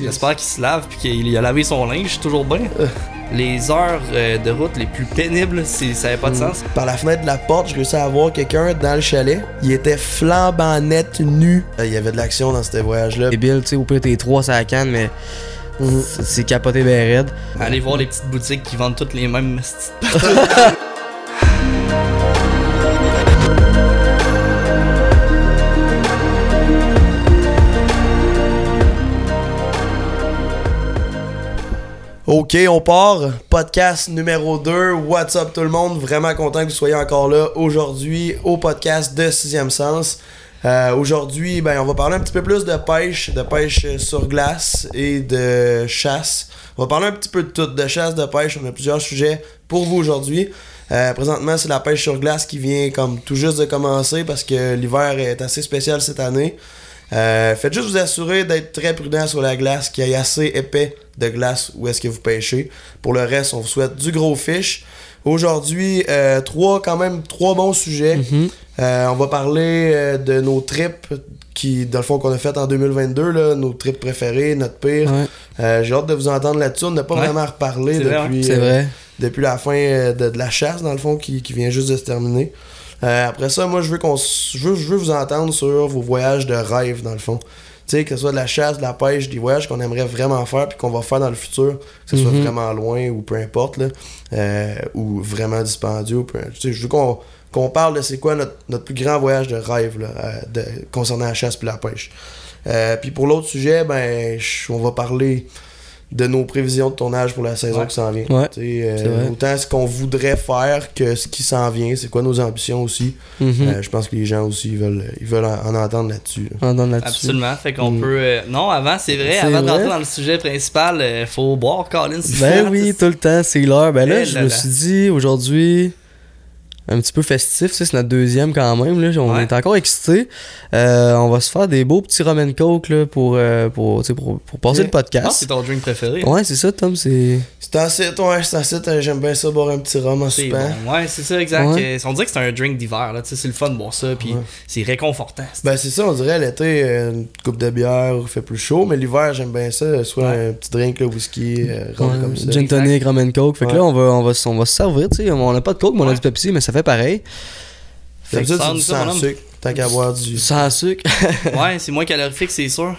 J'espère qu'il se lave puis qu'il a lavé son linge, toujours bien. Les heures euh, de route les plus pénibles, c'est- ça n'avait pas de Mm. sens. Par la fenêtre de la porte, je réussis à voir quelqu'un dans le chalet. Il était flambant net, nu. Euh, Il y avait de l'action dans ce voyage-là. Bill, tu sais, au pire, t'es trois ça la canne, mais Mhm. c'est- capoté ben raide. Allez voir les petites boutiques qui vendent toutes les mêmes Ok, on part. Podcast numéro 2. What's up tout le monde? Vraiment content que vous soyez encore là aujourd'hui au podcast de Sixième Sens. Euh, aujourd'hui, ben, on va parler un petit peu plus de pêche, de pêche sur glace et de chasse. On va parler un petit peu de tout, de chasse, de pêche. On a plusieurs sujets pour vous aujourd'hui. Euh, présentement, c'est la pêche sur glace qui vient comme tout juste de commencer parce que l'hiver est assez spécial cette année. Euh, faites juste vous assurer d'être très prudent sur la glace, qu'il y assez épais de glace où est-ce que vous pêchez. Pour le reste, on vous souhaite du gros fish. Aujourd'hui, euh, trois quand même trois bons sujets. Euh, on va parler euh, de nos trips qui, dans le fond, qu'on a fait en 2022, là, nos trips préférés, notre pire. Ouais, J'ai hâte de vous entendre là-dessus. On n'a pas Ouais. vraiment reparlé vrai, depuis, vrai. depuis la fin de, de la chasse, dans le fond, qui, qui vient juste de se terminer. Après ça, moi, je veux, qu'on s- je veux, je veux vous entendre sur vos voyages de rêve, dans le fond. Sais, que ce soit de la chasse, de la pêche, des voyages qu'on aimerait vraiment faire, puis qu'on va faire dans le futur, que ce soit Mhm. vraiment loin ou peu importe, là, euh, ou vraiment dispendieux. ou peu- tu sais, je veux qu'on parle de c'est quoi notre, notre plus grand voyage de rêve là, euh, de, concernant la chasse puis la pêche. Euh, puis pour l'autre sujet, ben, on va parler de nos prévisions de tournage pour la saison Ouais. qui s'en vient. Ouais, euh, autant ce qu'on voudrait faire que ce qui s'en vient, c'est quoi nos ambitions aussi. Mhm. Euh, je pense que les gens aussi ils veulent, ils veulent en, en entendre là-dessus. là. Absolument. Fait qu'on Mm. peut. euh, Non, avant, c'est vrai, avant de vrai. rentrer dans le sujet principal, euh, faut boire, Colin. Ben oui, tout le temps, c'est l'heure. Ben là, Eh je là me là. suis dit, aujourd'hui, un petit peu festif, c'est notre deuxième quand même. Là, on Ouais. est encore excités. Euh, on va se faire des beaux petits rum and coke là, pour, euh, pour, tu sais, pour, pour passer le podcast. c'est ton drink préféré. Ouais, c'est ça, Tom. C'est. C'est assez, ouais, c'est assez, euh, j'aime bien ça, boire un petit rhum en C'est soupant. bon. Ouais, c'est ça, exact. Ouais. On dirait que c'est un drink d'hiver, là. Tu sais, c'est le fun de boire ça, puis Ouais. c'est réconfortant. Ben c'est ça, on dirait l'été, une coupe de bière, il fait plus chaud, mais l'hiver j'aime bien ça, soit Ouais. un petit drink, là, whisky, euh, rhum Ouais, comme ça. Gin tonic, rum and coke. Fait que là, on va, on, va, on va se servir, tu sais. On a pas de coke, mais on a du Pepsi, mais ça fait pareil. Fait que ça, sans sucre, tant qu'à boire du... Sans sucre. ouais, c'est moins calorifique, c'est sûr.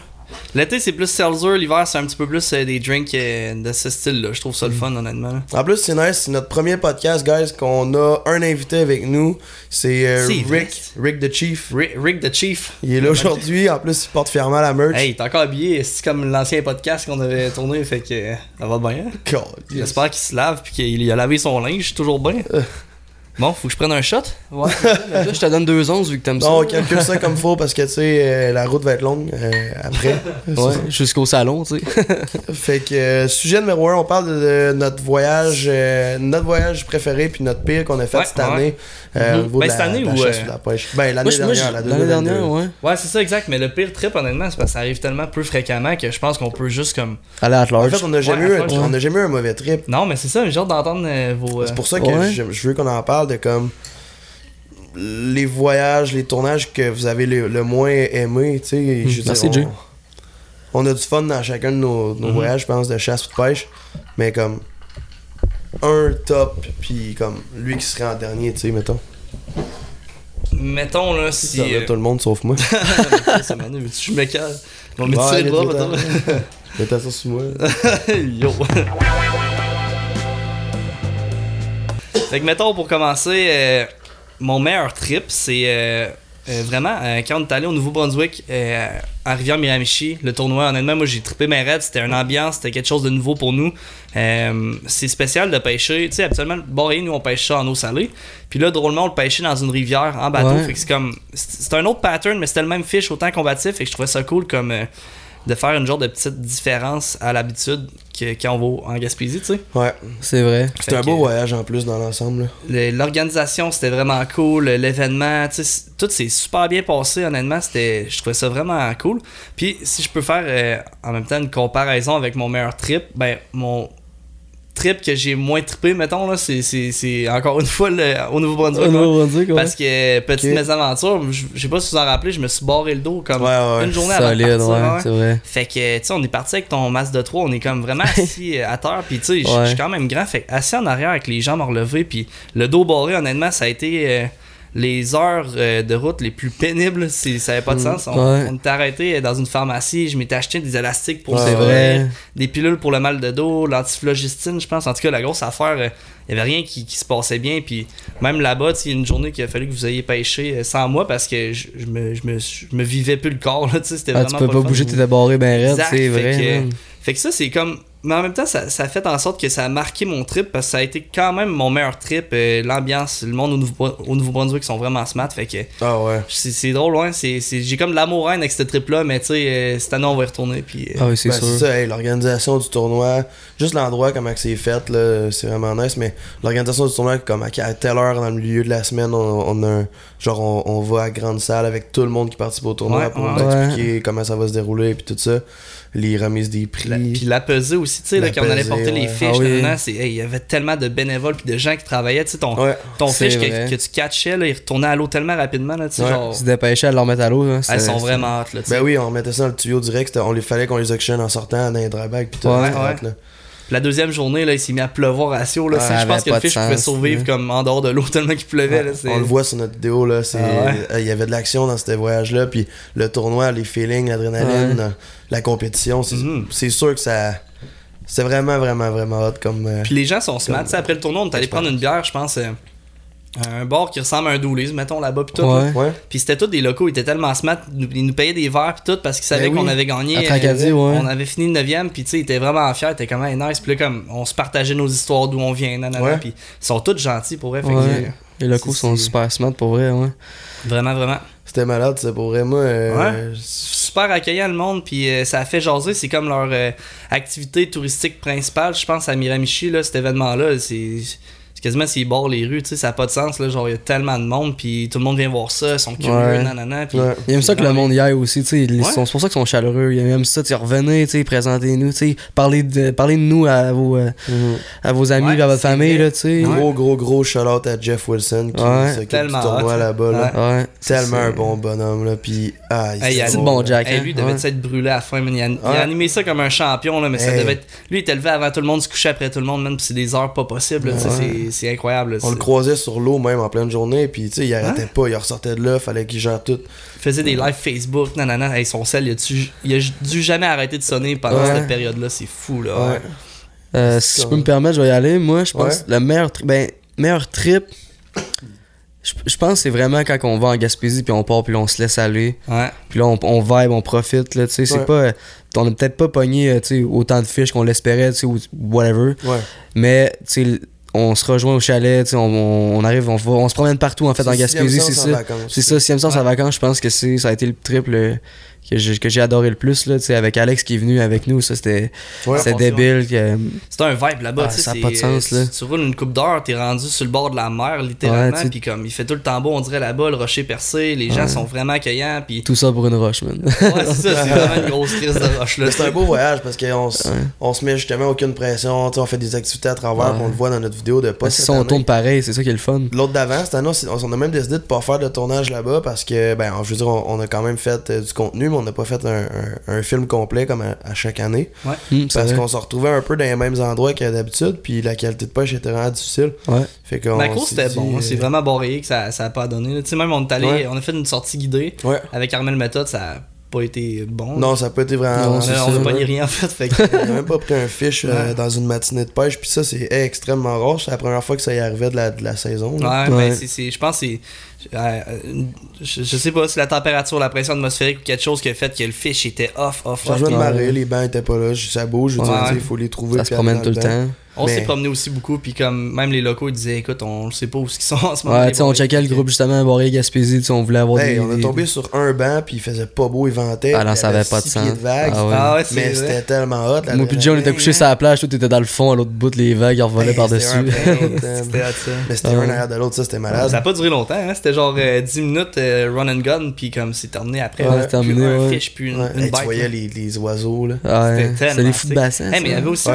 L'été, c'est plus seltzer. L'hiver, c'est un petit peu plus euh, des drinks euh, de ce style-là. Je trouve ça le fun, honnêtement. là. En plus, c'est nice, c'est notre premier podcast, guys, qu'on a un invité avec nous. C'est euh, C'est vrai. Rick, Rick the Chief. Rick, Rick the Chief. Il est là aujourd'hui, en plus, il porte fièrement la merch. Hey, t'es encore habillé. C'est comme l'ancien podcast qu'on avait tourné. Fait que euh, ça va bien. hein? God, yes. J'espère qu'il se lave puis qu'il a lavé son linge. Toujours bien. Bon, faut que je prenne un shot? Ouais, là, je te donne deux onces vu que t'aimes ça. Non, on calcule ça comme faut parce que, tu sais, euh, la route va être longue euh, après. Ouais, jusqu'au salon, tu sais. Fait que, euh, sujet numéro 1, on parle de, de notre voyage euh, notre voyage préféré puis notre pire qu'on a fait Ouais, cette ouais. année. euh, Mhm. Ben, cette année la ou, chasse euh, ou de la pêche. Ben, l'année Moi, je- moi, dernière, la L'année 2022. dernière, ouais. Ouais, c'est ça, exact. Mais le pire trip, honnêtement, c'est parce que ça arrive tellement peu fréquemment que je pense qu'on peut juste comme. Aller à En large. fait, on n'a jamais, Ouais, eu, on a jamais eu un mauvais trip. Non, mais c'est ça, j'ai hâte d'entendre euh, vos. euh, C'est pour ça que Ouais. je, je veux qu'on en parle de comme les voyages, les tournages que vous avez le, le moins aimé, tu sais. veux merci, dire, on, on a du fun dans chacun de nos, nos Mhm. voyages, je pense, de chasse ou de pêche, mais comme un top, puis comme lui qui serait en dernier, tu sais, mettons. Mettons là, si. Ça va, euh, tout le monde sauf moi. ça m'en que je me cale? On va me tirer le bras, mettons. Ça sur moi. Yo. Fait que mettons pour commencer, euh, mon meilleur trip, c'est euh, euh, vraiment euh, quand on est allé au Nouveau-Brunswick, à Rivière-Miramichi, le tournoi. Honnêtement, moi j'ai trippé mes raids, c'était une ambiance, c'était quelque chose de nouveau pour nous. C'est spécial de pêcher. Tu sais, habituellement, le Boréen, nous on pêche ça en eau salée. Puis là, drôlement, on le pêchait dans une rivière en bateau. Ouais. Fait que c'est comme. C'est c'est un autre pattern, mais c'était le même fish autant combatif. Fait que je trouvais ça cool comme. De faire une genre de petite différence à l'habitude que quand on va en Gaspésie, tu sais. Ouais, C'est vrai. c'était un beau voyage en plus dans l'ensemble. L'organisation, c'était vraiment cool. L'événement, tu sais, tout s'est super bien passé, honnêtement. C'était, je trouvais ça vraiment cool. Puis, si je peux faire euh, en même temps une comparaison avec mon meilleur trip, ben, mon trip que j'ai moins trippé, mettons, là, c'est, encore une fois le- au Nouveau-Brunswick. Au là. Nouveau-Brunswick, ouais. Parce que, petite mésaventure, je sais pas si vous en rappelez, je me suis barré le dos comme Ouais, ouais. une journée avant de Solide, partir, vrai. Fait que, tu sais, on est parti avec ton masque de 3, on est comme vraiment assis euh, à terre, puis tu sais, je suis quand même grand, fait assis en arrière avec les jambes relevées, puis le dos barré, honnêtement, ça a été euh, les heures euh, de route les plus pénibles, c'est- ça avait pas de Mm. sens. On, Ouais. on était arrêté dans une pharmacie, je m'étais acheté des élastiques pour Ouais, vrai. des pilules pour le mal de dos, l'antiflogistine, je pense. En tout cas, la grosse affaire, euh, il y avait rien qui, qui se passait bien. Puis même là-bas, il y a une journée qu'il a fallu que vous ayez pêché euh, sans moi parce que je, je me, je, me, je me vivais plus le corps. Là, c'était Ah, vraiment tu peux pas pas bouger, t'étais barré ben raide, c'est vrai. que-. Fait que ça, c'est comme. Mais en même temps, ça, ça a fait en sorte que ça a marqué mon trip parce que ça a été quand même mon meilleur trip. euh, L'ambiance, le monde au Nouveau- au Nouveau-Brunswick sont vraiment smart. Fait que Ah ouais. c'est c'est drôle, ouais. c'est- c'est- J'ai comme de l'amour haine avec ce trip-là, mais tu sais, euh, cette année, on va y retourner. Puis, euh, Ah oui, c'est Ben, sûr. c'est ça, hey, l'organisation du tournoi, juste l'endroit, comment c'est fait, là, c'est vraiment nice, mais l'organisation du tournoi, comme à à telle heure dans le milieu de la semaine, on, on a un- genre on, on va à grande salle avec tout le monde qui participe au tournoi Ouais, pour ouais. nous expliquer comment ça va se dérouler et puis tout ça, les remises des prix. La- puis la pesée aussi, tu sais, quand on allait porter les fiches, Ah oui. hey, il y avait tellement de bénévoles puis de gens qui travaillaient, tu sais, ton, Ouais, ton fiche que, que tu catchais, là, il retournait à l'eau tellement rapidement, là, tu Ouais. genre, Se dépêcher à le remettre à l'eau. hein, elles sont vraiment hot, là, tu ben oui, on mettait ça dans le tuyau direct, on les fallait qu'on les oxygène en sortant dans les dry bags puis tout. Ouais, là. La deuxième journée, là, il s'est mis à pleuvoir à Sio, là, Ouais, tu sais, je pense que le fiche pouvait survivre hein. comme en dehors de l'eau tellement qu'il pleuvait, là. On le voit sur notre vidéo là, c'est Ah il y avait de l'action dans ce voyage là, puis le tournoi, les feelings, l'adrénaline, la compétition, c'est Mhm. c'est sûr que ça c'est vraiment vraiment vraiment hot comme euh, Puis les gens sont smart, Comme- tu sais, après le tournoi, on est allé prendre une bière, je pense, euh, un bar qui ressemble à un Doolies, mettons, là-bas, pis tout, là. Ouais. ouais. Puis c'était tous des locaux, ils étaient tellement smart, ils nous- payaient des verres pis tout parce qu'ils savaient Ben oui. qu'on avait gagné. À Tracadie, euh, ouais. On avait fini 9ème, puis tu sais, ils étaient vraiment fiers, ils étaient comme hey, nice. Puis là, comme on se partageait nos histoires d'où on vient, nanana. Ouais. Puis ils sont tous gentils pour vrai. Fait que, Ouais. Les locaux C'est- sont super smart pour vrai, ouais. vraiment, vraiment. C'était malade, c'est pour vrai moi euh, Super accueillant le monde, puis euh, ça a fait jaser. C'est comme leur euh, activité touristique principale, je pense, à Miramichi, là, cet événement-là. C'est. C'est Quasiment s'ils barrent les rues, tu sais, ça n'a pas de sens, là, genre il y a tellement de monde, puis tout le monde vient voir ça, ils sont curieux, Ouais. nanana, puis Ouais. Ils aiment ça que le monde y aille aussi, tu sais. Ouais. C'est pour ça qu'ils sont chaleureux. Ils aiment ça, tu sais, revenez, tu sais, présentez-nous, tu sais. Parlez de, parlez de nous à vos, euh, mhm. à vos amis, Ouais, à votre famille, là, tu sais. Gros gros gros shout out à Jeff Wilson qui Ouais. s'occupe du Tellement tournoi là-bas là. Ouais. Tellement C'est- un bon bonhomme là puis ah, il Hey, bon là. Jack. Hey, hein. lui, il devait Ouais. être brûlé à la fin, man. Il a, il a Ouais. animé ça comme un champion, là, mais ça devait être. Lui, il était levé avant tout le monde, se couchait après tout le monde, puis c'est des heures pas possibles, là, tu sais. C'est- incroyable. là, On le croisait sur l'eau même en pleine journée puis tu sais il arrêtait pas, il ressortait de là, fallait qu'il gère tout. Il faisait des lives Facebook, nanana, hey, son sel, il a, dû, il a dû jamais arrêter de sonner pendant Ouais. cette période-là, c'est fou, là. Ouais. ouais. Euh, si je peux me permettre, je vais y aller. Moi, je pense Ouais. le meilleur, tri- ben, meilleur trip, je, je pense que c'est vraiment quand on va en Gaspésie puis on part puis là, on se laisse aller. Ouais. Puis là, on, on vibe, on profite. Là, tu sais, c'est Ouais. pas, euh, on a peut-être pas pogné euh, tu sais, autant de fiches qu'on l'espérait, tu sais, ou whatever. Ouais. Mais tu sais, on se rejoint au chalet, tu sais, on, on, on arrive, on, va- on se promène partout en fait en Gaspésie, c'est ça. C'est ça, sixième sens en vacances, je pense que c'est ça a été le triple que j'ai que j'ai adoré le plus là, tu sais, avec Alex qui est venu avec nous, ça c'était Ouais. c'était débile. que- C'est un vibe là-bas, Ah, ça a c'est- pas de sens, là. Tu, tu roules une coupe d'heure, t'es rendu sur le bord de la mer, littéralement, Ouais, puis comme il fait tout le temps beau, on dirait là-bas, le rocher percé, les gens Ouais. sont vraiment accueillants, puis. Tout ça pour une roche, man. Ouais, c'est ça, c'est vraiment une grosse crise de roche, là. C'est un beau voyage parce qu'on s- Ouais. on se met justement aucune pression, tu sais, on fait des activités à travers, on le voit dans notre vidéo de pas cette si on tourne pareil, c'est ça qui est le fun. L'autre d'avant, cette année, on a même décidé de pas faire de tournage là-bas parce que, ben, je veux dire, on, on a quand même fait euh, du contenu, mais on n'a pas fait un, un- un film complet comme à, à chaque année. C'est Parce qu'on se retrouvait un peu dans les mêmes endroits que d'habitude, puis la qualité de pêche était vraiment difficile. Ouais. Fait qu'on Ma course, s'est c'était bon, euh, c'est vraiment barré que ça, ça a pas donné. Tu sais, même on est allé, Ouais. on a fait une sortie guidée Ouais. avec Armel Méthode, ça a pas été bon. Non, ça n'a pas été vraiment. Non, on c'est a, ça, on a pas dit rien en fait, fait que- On a même pas pris un fish euh, dans une matinée de pêche, puis ça, c'est extrêmement rare. C'est la première fois que ça y arrivait de la, de la saison. là. Ouais, Ouais. mais c'est- c'est, je pense que c'est. Euh, euh, je, je sais pas si la température, la pression atmosphérique ou quelque chose qui a fait que le fish était off, off, off. Changement de Ouais. marée, les bancs étaient pas là, je- ça bouge, je veux dire, Ouais. sais, il faut les trouver. Ça se promène tout le temps. On s'est Mais- promené aussi beaucoup, puis comme même les locaux ils disaient écoute, on sait pas où ils sont en ce moment. Ouais, les tu sais, on checkait le groupe justement à Boré Gaspésie, tu sais, on voulait avoir Hey, des. on des- tombé sur un banc, puis il faisait pas beau, il ventait. Ah non, ça avait pas de sens. de vagues. Ah ouais. Ah ouais, Mais c'était tellement hot. Moi pis John, on était couché sur la plage, toi t'étais dans le fond, à l'autre bout, les vagues, ils revolaient par-dessus. c'était un- C'était hot, ça. Mais c'était Ah un ouais. derrière de l'autre, ça c'était malade. Ça a pas duré longtemps, hein, c'était genre euh, 10 minutes euh, run and gun, puis comme c'est terminé après. Ouais, terminé, Plus un ouais. fish, puis une, Hey, tu voyais les, les oiseaux, là. C'était les fous de bassin. Mais il y avait aussi.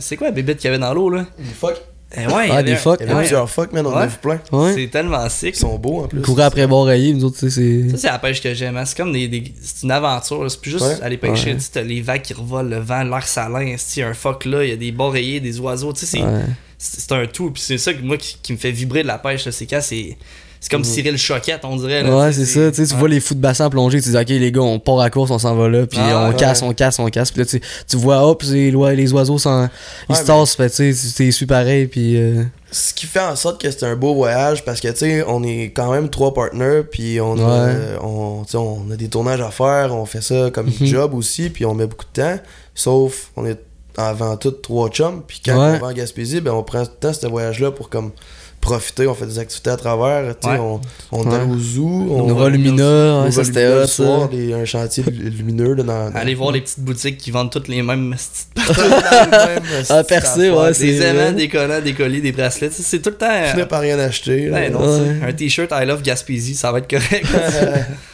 C'est quoi la bébête qu'il y avait dans l'eau, là Les fuck. Eh, Ouais, il y Ah, avait des phoques, Il y en a Ouais. plusieurs fuck, man. On en a vu plein. Ouais. C'est tellement sick. Ils sont beaux, en plus. Courir après Boreiller, nous autres, tu sais, c'est. Ça, c'est la pêche que j'aime. hein. C'est comme des, des- c'est une aventure. C'est plus juste Ouais. aller pêcher. Ouais. T'as les vagues qui revolent, le vent, l'air salin. Il y a un phoque là, il y a des rayés, des oiseaux. Tu sais, c'est, Ouais. c'est un tout. Puis c'est ça que moi qui, qui me fait vibrer de la pêche. C'est quand c'est. C'est comme Mhm. Cyril Choquette, on dirait. là. Ouais, c'est ça. Tu sais, tu ouais. vois les fous de bassin plonger, tu dis, ok, les gars, on part à course, on s'en va là, puis Ah, on ouais. casse, on casse, on casse. Puis là, tu, tu vois, hop, les, oiseaux, s'en- ils Ouais, se mais- tassent, tu sais, su pareil, puis. euh, Ce qui fait en sorte que c'est un beau voyage parce que, tu sais, on est quand même trois partners, puis on, a, Ouais. on, on a des tournages à faire, on fait ça comme Mhm. job aussi, puis on met beaucoup de temps. Sauf, on est avant tout trois chums, puis quand Ouais. on va en Gaspésie, ben on prend tout le temps ce voyage-là pour comme profiter, on fait des activités à travers, tu sais, Ouais. on, on est Ouais. allé au zoo, on Nova va- Lumina, Nova ça c'était le hot, soir, ça. des- un chantier lumineux là, dans, dans- Aller voir les petites boutiques qui vendent toutes les mêmes petites même, Ah, percé, ouais, c'est- Des aimants, des collants, des colliers, des bracelets. C'est tout le temps. euh, Tu n'as pas rien acheté. non, Ouais. un t-shirt I love Gaspésie, ça va être correct.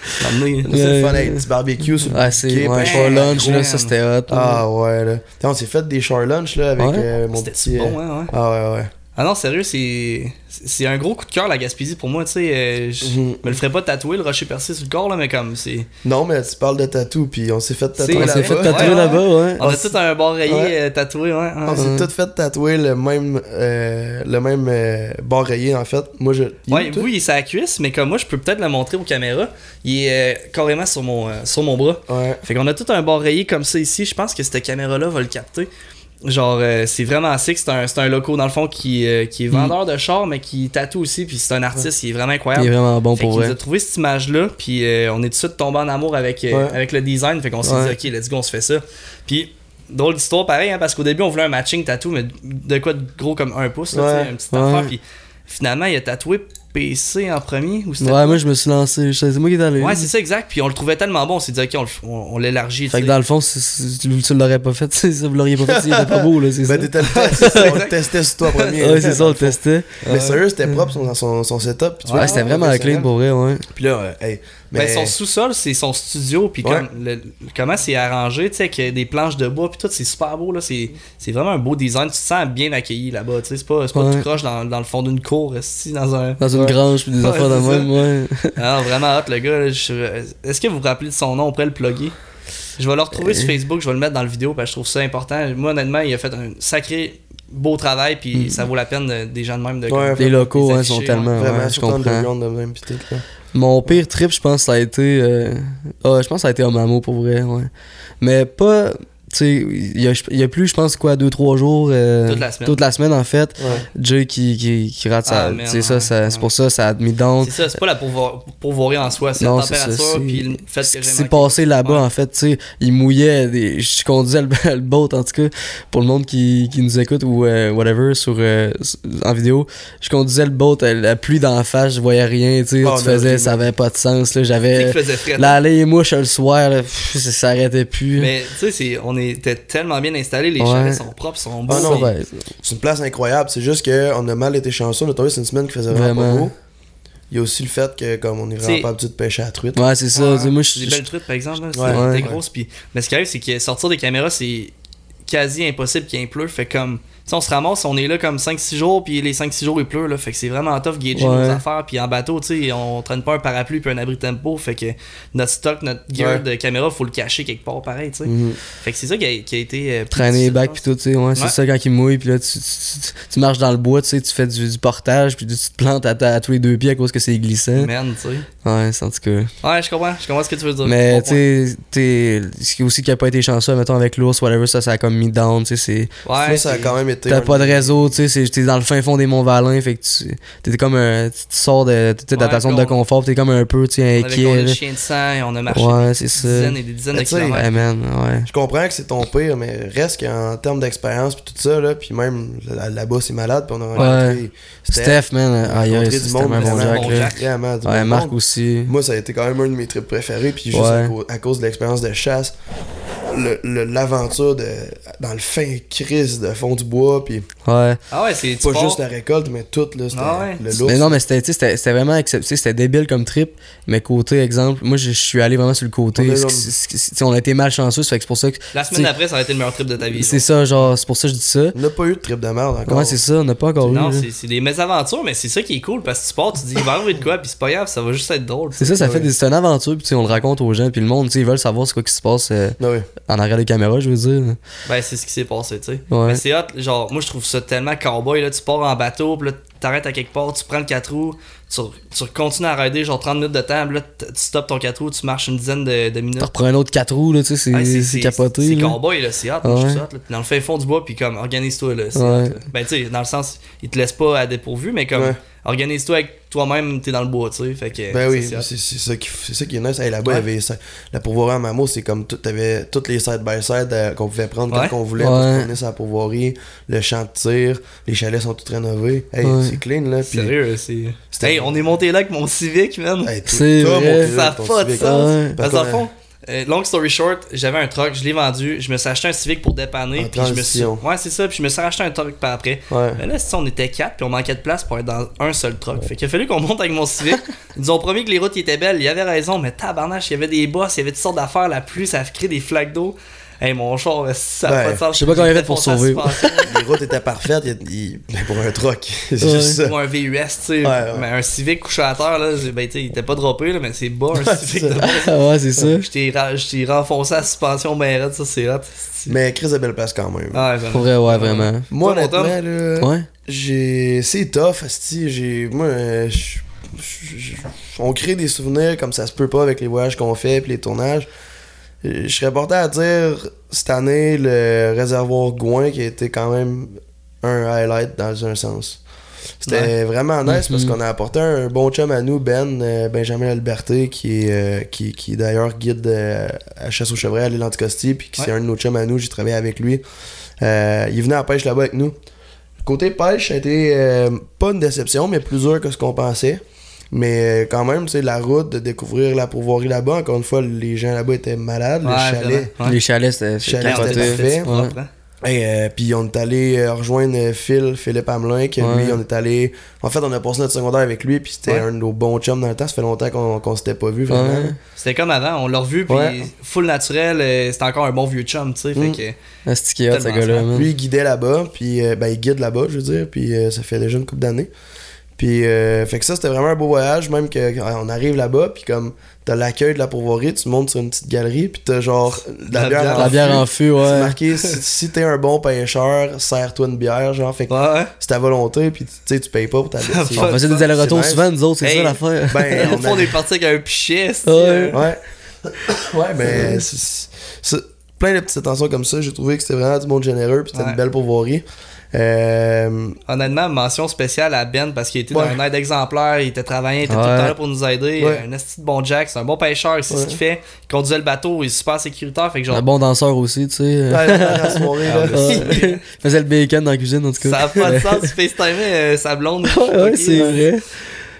C'est le fun un petit barbecue sur le Ouais, c'est. ben, shore lunch, là, ça c'était hot. Ah ouais là. On s'est fait des shore lunch là avec euh, mon C'était petit. bon, euh, hein, ouais? Ah ouais ouais. Ah non, sérieux, c'est c'est un gros coup de cœur la Gaspésie pour moi, tu sais. euh, je Mhm. me le ferais pas tatouer le rocher percé sur le corps, là, mais comme c'est. Non mais tu parles de tatou puis on s'est fait C'est- tatouer On là-bas. s'est fait tatouer ouais. là-bas, ouais. On a tout un bord rayé Ouais. euh, tatoué, ouais. ouais. On s'est Ouais. tout fait tatouer le même euh, le même euh, bord rayé en fait. Moi je. Il Ouais, où, toi? vous, il est sur la cuisse, mais comme moi, je peux peut-être le montrer aux caméras. Il est euh, carrément sur mon, euh, sur mon bras. Ouais. Fait qu'on a tout un bord rayé comme ça ici. Je pense que cette caméra-là va le capter. Genre, euh, c'est vraiment sick. C'est un, c'est un loco, dans le fond, qui, euh, qui est vendeur de chars, mais qui tatoue aussi. Puis c'est un artiste, il est vraiment Il incroyable. est vraiment bon Fait pour vrai. a trouvé cette image-là, puis euh, on est tout de suite tombé en amour avec, Ouais. avec le design. Fait qu'on s'est Ouais. dit, ok, let's go, on se fait ça. Puis, drôle d'histoire, pareil, hein, parce qu'au début, on voulait un matching tattoo, mais de quoi de gros comme un pouce, là, Ouais. petite Ouais. affaire. Puis finalement, il a tatoué PC en premier, ou c'était. Ouais, moi je me suis lancé, c'est moi qui est allé. Ouais, c'est ça, exact. Puis on le trouvait tellement bon, on s'est dit, ok, on, le- on, on l'élargit. Fait que dans le fond, si, si tu, tu l'aurais pas fait, vous l'auriez pas fait, il était pas beau, là, c'est ça. Ben t'étais le test, on le testait sur toi premier. Ouais, c'est ça, on le testait. Mais sérieux c'était propre son, son, son setup. puis tu Ouais, vois, c'était vraiment professionnel. clean pour vrai, ouais. Puis là, euh, Ben, son sous-sol, c'est son studio, puis Ouais. comme le- comment c'est arrangé, tu sais, avec des planches de bois, puis tout, c'est super beau, là. C'est vraiment un beau design. Tu te sens bien accueilli là-bas, tu sais. C'est pas, pas Ouais. tout croche dans, dans le fond d'une cour, si dans un. Dans une Ouais. grange, puis des affaires de même, ouais. Ah, vraiment hot, le gars. Je- Est-ce que vous vous rappelez de son nom? Pourrait le plugger. Je vais le retrouver Euh. sur Facebook, je vais le mettre dans la vidéo, parce que je trouve ça important. Moi, honnêtement, il a fait un sacré beau travail, puis Mm. ça vaut la peine de- des gens de même de. Ouais, Les locaux, les hein, sont tellement, vraiment, ouais, je comprends. de même pis tout là. Mon pire trip, je pense, ça a été. euh, ah, je pense que ça a été Omamo pour vrai, ouais. Mais pas. Il y a, y a plus, je pense, quoi, 2-3 jours. euh, Toute la semaine. Toute la semaine, en fait. Ouais. Jay qui, qui, qui rate Ah, sa. C'est ça, ouais, ça- c'est pour ça, ça a mis down. C'est ça, c'est pas la pourvoir- pourvoirie en soi, c'est la c'est température, c'est- puis le fait Ce que qui j'ai s'est manqué. passé là-bas, Ouais. en fait, tu sais, il mouillait, des, je conduisais le, le boat, en tout cas, pour le monde qui, qui nous écoute ou euh, whatever, sur, euh, en vidéo, je conduisais le boat, la, pluie d'en face, je voyais rien, tu sais, Oh, tu faisais, ça avait pas de sens, là, j'avais... Là, les mouches le soir, là, pff, ça s'arrêtait plus. Mais tu sais, c'est- on était tellement bien installés, les Ouais. chalets sont propres, sont beaux. Ah non, ben, C'est une place incroyable. C'est juste qu'on a mal été chanceux. On a tombé sur une semaine qui faisait vraiment, Vraiment. pas beau. Il y a aussi le fait que, comme on est vraiment pas habitué de pêcher à la truite. ouais, c'est ça, Ouais. moi, je Des je- belles truites, par exemple, là, Ouais. grosses. Mais ce qui arrive, c'est que sortir des caméras, c'est quasi impossible qu'il pleut. Fait comme, tu sais, on se ramasse, on est là comme 5-6 jours, puis les 5-6 jours, il pleut, là. Fait que c'est vraiment tough gager Ouais. nos affaires. Puis en bateau, tu sais, on traîne pas un parapluie puis un abri tempo. Fait que notre stock, notre gear Ouais. de caméra, faut le cacher quelque part, pareil, tu sais. Mhm. Fait que c'est ça qui a, qui a été. euh, traîner les bacs puis tout, tu sais, ouais, c'est Ouais. ça quand il mouille, puis là, tu, tu, tu- tu marches dans le bois, tu sais, tu fais du, du portage, puis tu te plantes à, ta- à tous les deux pieds à cause que c'est glissant. Merde, tu sais. Ouais, en tout cas. Ouais, je comprends. Je comprends ce que tu veux dire. Mais tu sais, ce qui aussi qui a pas été chanceux, mettons avec l'ours, whatever, ça, ça a comme mis down, tu sais, c'est. Ouais, ça a quand même été. T'as un- pas de réseau, tu sais, t'es dans le fin fond des Monts Valin, fait que tu t'es comme un. Tu sors de, Ouais, ta zone de on- confort, t'es comme un peu, tu sais, On inquiet. le là. chien de sang et on a marché Ouais, des c'est ça. dizaines et des dizaines de kilomètres. Ouais, man, ouais. Je comprends que c'est ton pire, mais reste qu'en termes d'expérience puis tout ça, là, puis même là- là-bas, c'est malade, puis on a rencontré Steph, man, on a aïe, aïe, rencontré c'est du c'était vraiment, Jack, vraiment Ouais, Marc aussi. Moi, ça a été quand même un de mes trips préférés, puis juste Ouais. à, cause, de l'expérience de chasse. l'aventure dans le fin crise de fond du bois, puis Ouais. Ah ouais, c'est pas juste la récolte, mais tout, là, Ah ouais. le lourd. Mais non, mais c'était tu sais, c'était c'était vraiment exceptionnel. C'était débile comme trip. Mais côté exemple, moi je je suis allé vraiment sur le côté. On Ce ce sais, on a été malchanceux, ça fait que c'est pour ça que. La semaine d'après, ça aurait été le meilleur trip de ta vie. C'est ça, genre, c'est pour ça que je dis ça. On n'a pas eu de trip de merde encore. Ouais, c'est ça, on n'a pas encore eu. Non, c'est des mésaventures, mais c'est ça qui est cool parce que tu pars, tu dis, il va arriver de quoi, puis c'est pas grave, ça va juste être drôle. C'est ça, ça fait des, c'est une aventure, puis on le raconte aux gens, puis le monde, tu sais, ils veulent savoir quoi qui se passe euh, en arrière des caméras, je veux dire. Ben, c'est ce qui s'est passé, tu sais. Mais c'est hot, genre, moi je trouve ça tellement cowboy, là. Tu pars en bateau, pis là, t'arrêtes à quelque part, tu prends le 4 roues, tu, tu continues à rider, genre 30 minutes de temps, pis là, tu stoppes ton 4 roues, tu marches une dizaine de, de minutes. Tu reprends un autre 4 roues, là, tu sais, c'est, c'est capoté. C'est cowboy, là, c'est hot, je Ouais. ça hot, là. Dans le fin fond du bois, puis comme, organise-toi, là. c'est Ouais. Ben, tu sais, dans le sens, ils te laissent pas à dépourvu, mais comme, Ouais. Organise-toi avec toi-même, t'es dans le bois, tu sais. Fait que. Ben oui, c'est ça, qui, c'est ça qui est nice. Hey, là-bas, il y Ouais. avait ça- la pourvoirie à Mamo, c'est comme tout, t'avais toutes les side-by-side euh, qu'on pouvait prendre Ouais. quand on voulait Ouais. promener sur la pourvoirie, le champ de tir, les chalets sont tous rénovés. Hey, Ouais. c'est clean là. Sérieux, c'est. C'était- Hey, on est monté là avec mon Civic, man. hey, C'est Ça a ton pas de Civic. sens. Ouais. Parce Parce que dans le qu'on a- fond, euh, long story short, j'avais un truck, je l'ai vendu, je me suis acheté un Civic pour dépanner, puis je me suis... Ouais, c'est ça, puis je me suis racheté un truck par après. Ouais. Mais là, si on était quatre, puis on manquait de place pour être dans un seul truck. Fait qu'il a fallu qu'on monte avec mon Civic. Ils nous ont promis que les routes étaient belles, il y avait raison, mais tabarnache, il y avait des bosses, il y avait toutes sortes d'affaires, la pluie, ça a créé des flaques d'eau. Hey, mon char, ça a Ouais. pas de sens. Je sais pas comment il a fait pour sauver. Les routes étaient parfaites il- il- ben, pour un truck. c'est Ouais. juste ça. Ou un VUS, tu sais. Ouais, ouais. Mais un Civic couché à terre, là, ben, il était pas droppé, là, mais c'est bas, un Civic c'est de ça. base. ouais, c'est ça. Je t'ai ra- je t'ai renfoncé la suspension ben raide, ça c'est hot. Mais Chris de belle place quand même. Ah, vraiment. Pour vrai, ouais, vraiment. Moi, honnêtement, là, Ouais. j'ai c'est tough asti j'ai moi euh, je- on crée des souvenirs comme ça se peut pas avec les voyages qu'on fait puis les tournages je serais porté à dire cette année le réservoir Gouin qui a été quand même un highlight dans un sens. C'était vraiment nice parce Mhm. qu'on a apporté un bon chum à nous Ben euh, Benjamin Alberté qui est euh, qui, qui est d'ailleurs guide euh, à chasse au chevreuil à l'île Anticosti puis qui c'est un de nos chums à nous j'ai travaillé avec lui. Euh, il venait à pêche là-bas avec nous. Côté pêche, ça a été euh, pas une déception, mais plus dur que ce qu'on pensait. Mais euh, quand même, c'est la route de découvrir la pourvoirie là-bas. Encore une fois, les gens là-bas étaient malades. Ouais, le chalet. vraiment. Ouais. Les chalets, c'était parfait. Et euh, puis on est allé euh, rejoindre euh, Phil, Philippe Hamelin, que Ouais. lui, on est allé. En fait, on a passé notre secondaire avec lui, puis c'était Ouais. un de nos bons chums dans le temps. Ça fait longtemps qu'on qu'on s'était pas vu vraiment. Ouais. C'était comme avant, on l'a revu, puis Ouais. full naturel, c'était encore un bon vieux chum, tu sais. Mm. Fait que. Ah, qui ce gars-là. Lui, il guidait là-bas, puis euh, ben, il guide là-bas, je veux dire, puis euh, ça fait déjà une couple d'années. Puis, euh, fait que ça, c'était vraiment un beau voyage, même que quand on arrive là-bas, puis comme t'as l'accueil de la pourvoirie, tu montes sur une petite galerie, puis t'as genre de la, La bière, bière. en La bière fût. en feu, C'est marqué, si, si t'es un bon pêcheur, serre-toi une bière, genre, fait que Ouais, ouais. c'est ta volonté, puis tu sais, tu payes pas pour ta bière. On faisait des allers-retours souvent, nous autres, c'est Hey. ça l'affaire. Ben, Au on fond, on est parti avec un pichet, Ouais. euh, Ouais. ouais, ben, c'est- c'est- c'est plein de petites attentions comme ça. J'ai trouvé que c'était vraiment du monde généreux, puis c'était Ouais. une belle pourvoirie. Euh, Honnêtement, mention spéciale à Ben parce qu'il était Ouais. dans un aide exemplaire, il était travaillant, il était tout le temps là pour nous aider. Ouais. Un esti de bon Jack, c'est un bon pêcheur, il sait ce qu'il fait. Il conduisait le bateau, il est super sécuritaire, fait que genre. Un bon danseur aussi, tu sais. soirée, là. Ouais. faisait le bacon dans la cuisine, en tout cas. Ça a pas de sens, tu FaceTimais euh, sa blonde. Ouais, ouais, c'est vrai.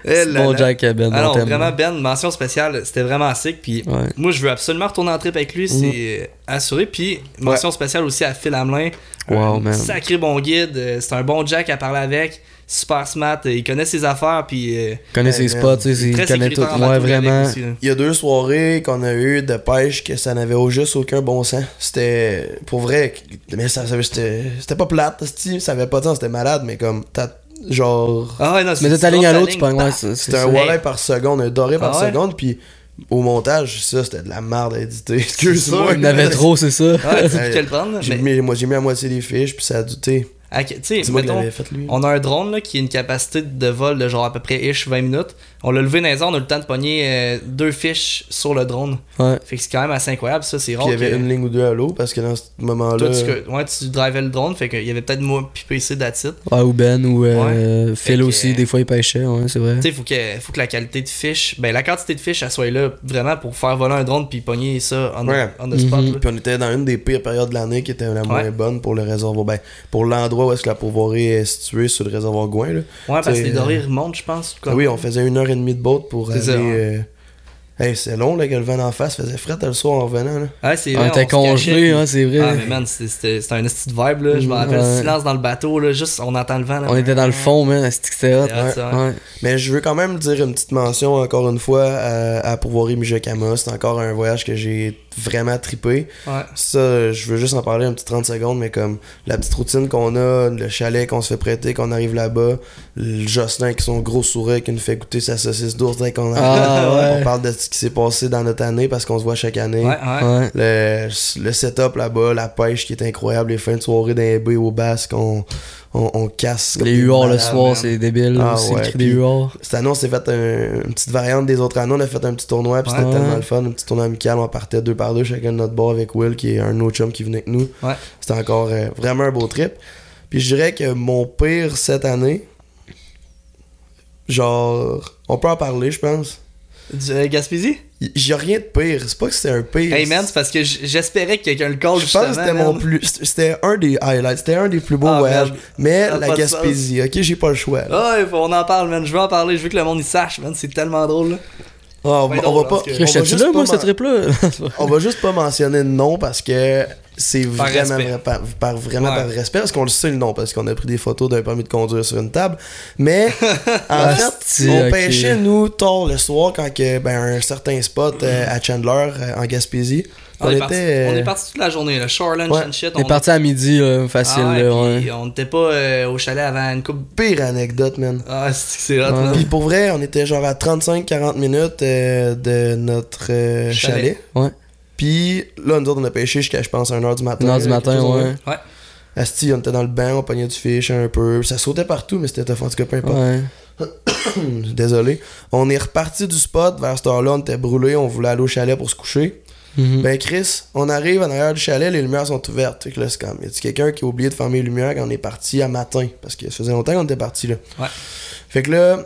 Eh C'est là bon là. Jack Ben. T'aime. vraiment Ben, mention spéciale, c'était vraiment sick. Puis Ouais. moi, je veux absolument retourner en trip avec lui, c'est euh, assuré. Puis mention spéciale aussi à Phil Hamelin. Wow, man. Sacré bon guide, euh, c'est un bon Jack à parler avec, super smart, euh, il connaît ses affaires, puis euh, Il connaît ses spots, tu sais, il connaît tout. Ouais, vraiment. aussi. Il y a deux soirées qu'on a eu de pêche que ça n'avait au juste aucun bon sens. C'était pour vrai, mais ça, ça- c'était c'était pas plate, ça avait pas de sens, c'était malade, mais comme t'as genre Ah ouais, non, Mais de ta ligne à l'autre, tu ouais, c'est un ça. walleye par seconde, un doré par Ah ouais? seconde, puis au montage, ça c'était de la merde à éditer. Excuse-moi. Il y en avait trop, c'est ça. Ouais, tu prendre, là, J'ai mis, moi j'ai mis à moitié des fiches, puis ça a à- tu sais, C'est moi qui mettons, l'avais fait lui. on a un drone là, qui a une capacité de vol de genre à peu près ish 20 minutes. On l'a levé dans les airs, on a eu le temps de pogner euh, deux fiches sur le drone. Ouais. Fait que c'est quand même assez incroyable, ça, c'est Puis rare. il y avait que- une ligne ou deux à l'eau, parce que dans ce moment-là. Toi, tu, ouais, tu drivais le drone, fait qu'il y avait peut-être moi puis PC d'attitude. Ouais, ou Ben, ou euh, Phil que- aussi, des fois il pêchait, ouais, c'est vrai. Tu sais, faut que, faut que la qualité de fiche, ben la quantité de fiche, elle soit là vraiment pour faire voler un drone puis pogner ça on, Ouais. on the spot. Mhm. Puis on était dans une des pires périodes de l'année qui était la moins Ouais. bonne pour le réservoir. Ben, pour l'endroit où est-ce que la pourvoirie est située sur le réservoir Gouin. Là. Ouais, parce que les dorés euh, remontent, je pense. Ah oui, on faisait une heure et demie de boat pour aller. Ça, ouais. Hey, c'est long, là, que le vent en face faisait fret le soir en revenant, là. Ouais, c'est On vrai. était cachait, congelés, puis- hein, c'est vrai. Ah, mais man, c'était- un esti de vibe, là. Je me rappelle, Ouais. silence dans le bateau, là. Juste, on entend le vent, là. On était dans le fond, man. C'était hot. Ouais. Ouais. Mais je veux quand même dire une petite mention, encore une fois, à, à Pourvoirie Mijakama. C'est encore un voyage que j'ai vraiment trippé. Ouais. Ça, je veux juste en parler un petit 30 secondes, mais comme la petite routine qu'on a, le chalet qu'on se fait prêter, qu'on arrive là-bas, le Jocelyn qui son gros sourire qui nous fait goûter sa saucisse d'ours dès qu'on arrive. Ah, ouais. On parle de ce qui s'est passé dans notre année parce qu'on se voit chaque année. Ouais, ouais. Ouais. Le, le setup là-bas, la pêche qui est incroyable, les fins de soirée les baies au basque, on, on, on casse. comme Les huards le soir, c'est débile. Ah, c'est ouais, le cri puis- des huards. Cette année, on s'est fait un- une petite variante des autres années. On a fait un petit tournoi, puis Ouais. c'était Ouais. tellement le fun. Un petit tournoi amical. On partait deux par deux, chacun de notre bord avec Will, qui est un autre chum qui venait avec nous. Ouais. C'était encore euh, vraiment un beau trip. Puis je dirais que mon pire cette année, genre, on peut en parler, je pense. Du euh, Gaspésie? J'ai rien de pire. C'est pas que c'était un pire. Hey man, c'est parce que j'espérais que quelqu'un le call Je pense que c'était mon plus. C'était un des highlights. C'était un des plus beaux Ah, voyages. man. Mais la Gaspésie, ok, j'ai pas le choix. là. Ouais, faut- on en parle, man. Je veux en parler. Je veux que le monde y sache, man. C'est tellement drôle, là. Ah, on, drôle, on va pas. que- on va juste là, pas moi, men- ce trip-là? On va juste pas mentionner de nom parce que c'est vraiment, respect. par, par- vraiment Ouais. par respect parce qu'on le sait le nom parce qu'on a pris des photos d'un permis de conduire sur une table. Mais en Ah, fait, on pêchait nous tard le soir quand que, ben, un certain spot euh, à Chandler euh, en Gaspésie. On, On, est était parti, euh, on est parti toute la journée, là. Shore lunch Ouais. and shit. On est parti à midi, là, facile. Ah ouais, là, puis ouais. on n'était pas euh, au chalet avant une coupe. pire anecdote, man. Ah, c'est c'est hot, man. Puis pour vrai, on était genre à 35-40 minutes euh, de notre euh, Chalet. chalet. Ouais. Puis là, nous autres, on a pêché jusqu'à, je pense, 1h du matin. 1h du matin, ouais. Ouais. Asti, on était dans le banc, on pognait du fish un peu. Ça sautait partout, mais c'était tough. En tout cas, peu importe. Ouais. Désolé. On est reparti du spot. Vers cette heure-là, on était brûlé. On voulait aller au chalet pour se coucher. Mhm. Ben, Chris, on arrive en arrière du chalet, les lumières sont ouvertes. Fait que là, c'est comme, y a quelqu'un qui a oublié de fermer les lumières? Quand on est parti à matin? Parce que ça faisait longtemps qu'on était parti, là. Ouais. Fait que là,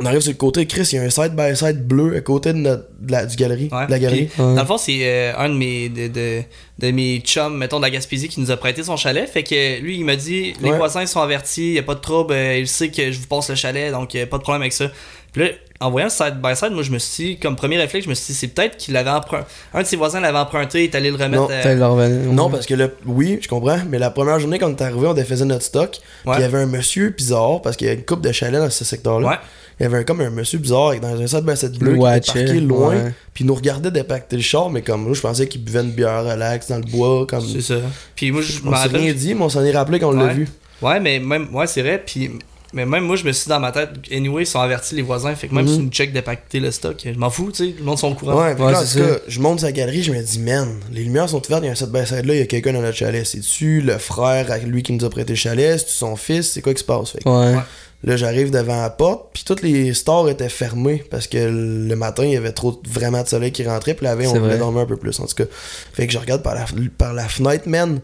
on arrive sur le côté, Chris, il y a un side-by-side bleu à côté de, notre, de la, du galerie, Ouais, de la galerie. puis, Dans le fond, c'est euh, un de mes, de, de, de mes chums, mettons, de la Gaspésie, qui nous a prêté son chalet. Fait que lui, il m'a dit les Ouais. voisins sont avertis, y a pas de trouble, euh, il sait que je vous passe le chalet, donc a pas de problème avec ça. Puis là, en voyant le side by side, moi, je me suis dit, comme premier réflexe, je me suis dit, c'est peut-être qu'il l'avait emprunté. Un de ses voisins l'avait emprunté, il est allé le remettre. Non, euh, leur revenir. Non, parce que là, oui, je comprends, mais la première journée, quand on est arrivé, on défaisait notre stock. Puis il y avait un monsieur bizarre, parce qu'il y a une coupe de chalets dans ce secteur-là. Il y avait un, comme un monsieur bizarre avec- dans un side-by-side bleu Il qui était parqué loin. Puis il nous regardait dépacter le char, mais comme moi, je pensais qu'il buvait une bière relax dans le bois. Comme... C'est ça. Puis moi, je me On s'est rappelle. rien dit, mais on s'en est rappelé qu'on l'a Ouais. vu. Ouais, mais même, ouais, c'est vrai. Puis, mais même moi, je me suis dit dans ma tête, anyway, ils sont avertis les voisins. Fait que même Mhm. si nous check de pacter le stock, je m'en fous, tu sais. Le monde sont au courant. Ouais, Ouais, là, en c'est tout ça. cas, je monte sa galerie, je me dis, man, les lumières sont ouvertes, il y a un set by side là, il y a quelqu'un dans notre chalet. C'est-tu le frère lui qui nous a prêté le chalet? C'est-tu son fils? C'est quoi qui se passe? Fait que Ouais. Ouais. Là, j'arrive devant la porte, puis toutes les stores étaient fermées parce que le matin, il y avait trop vraiment de soleil qui rentrait, puis la veille, on voulait dormir un peu plus, en tout cas. Fait que je regarde par la, par la fenêtre, man.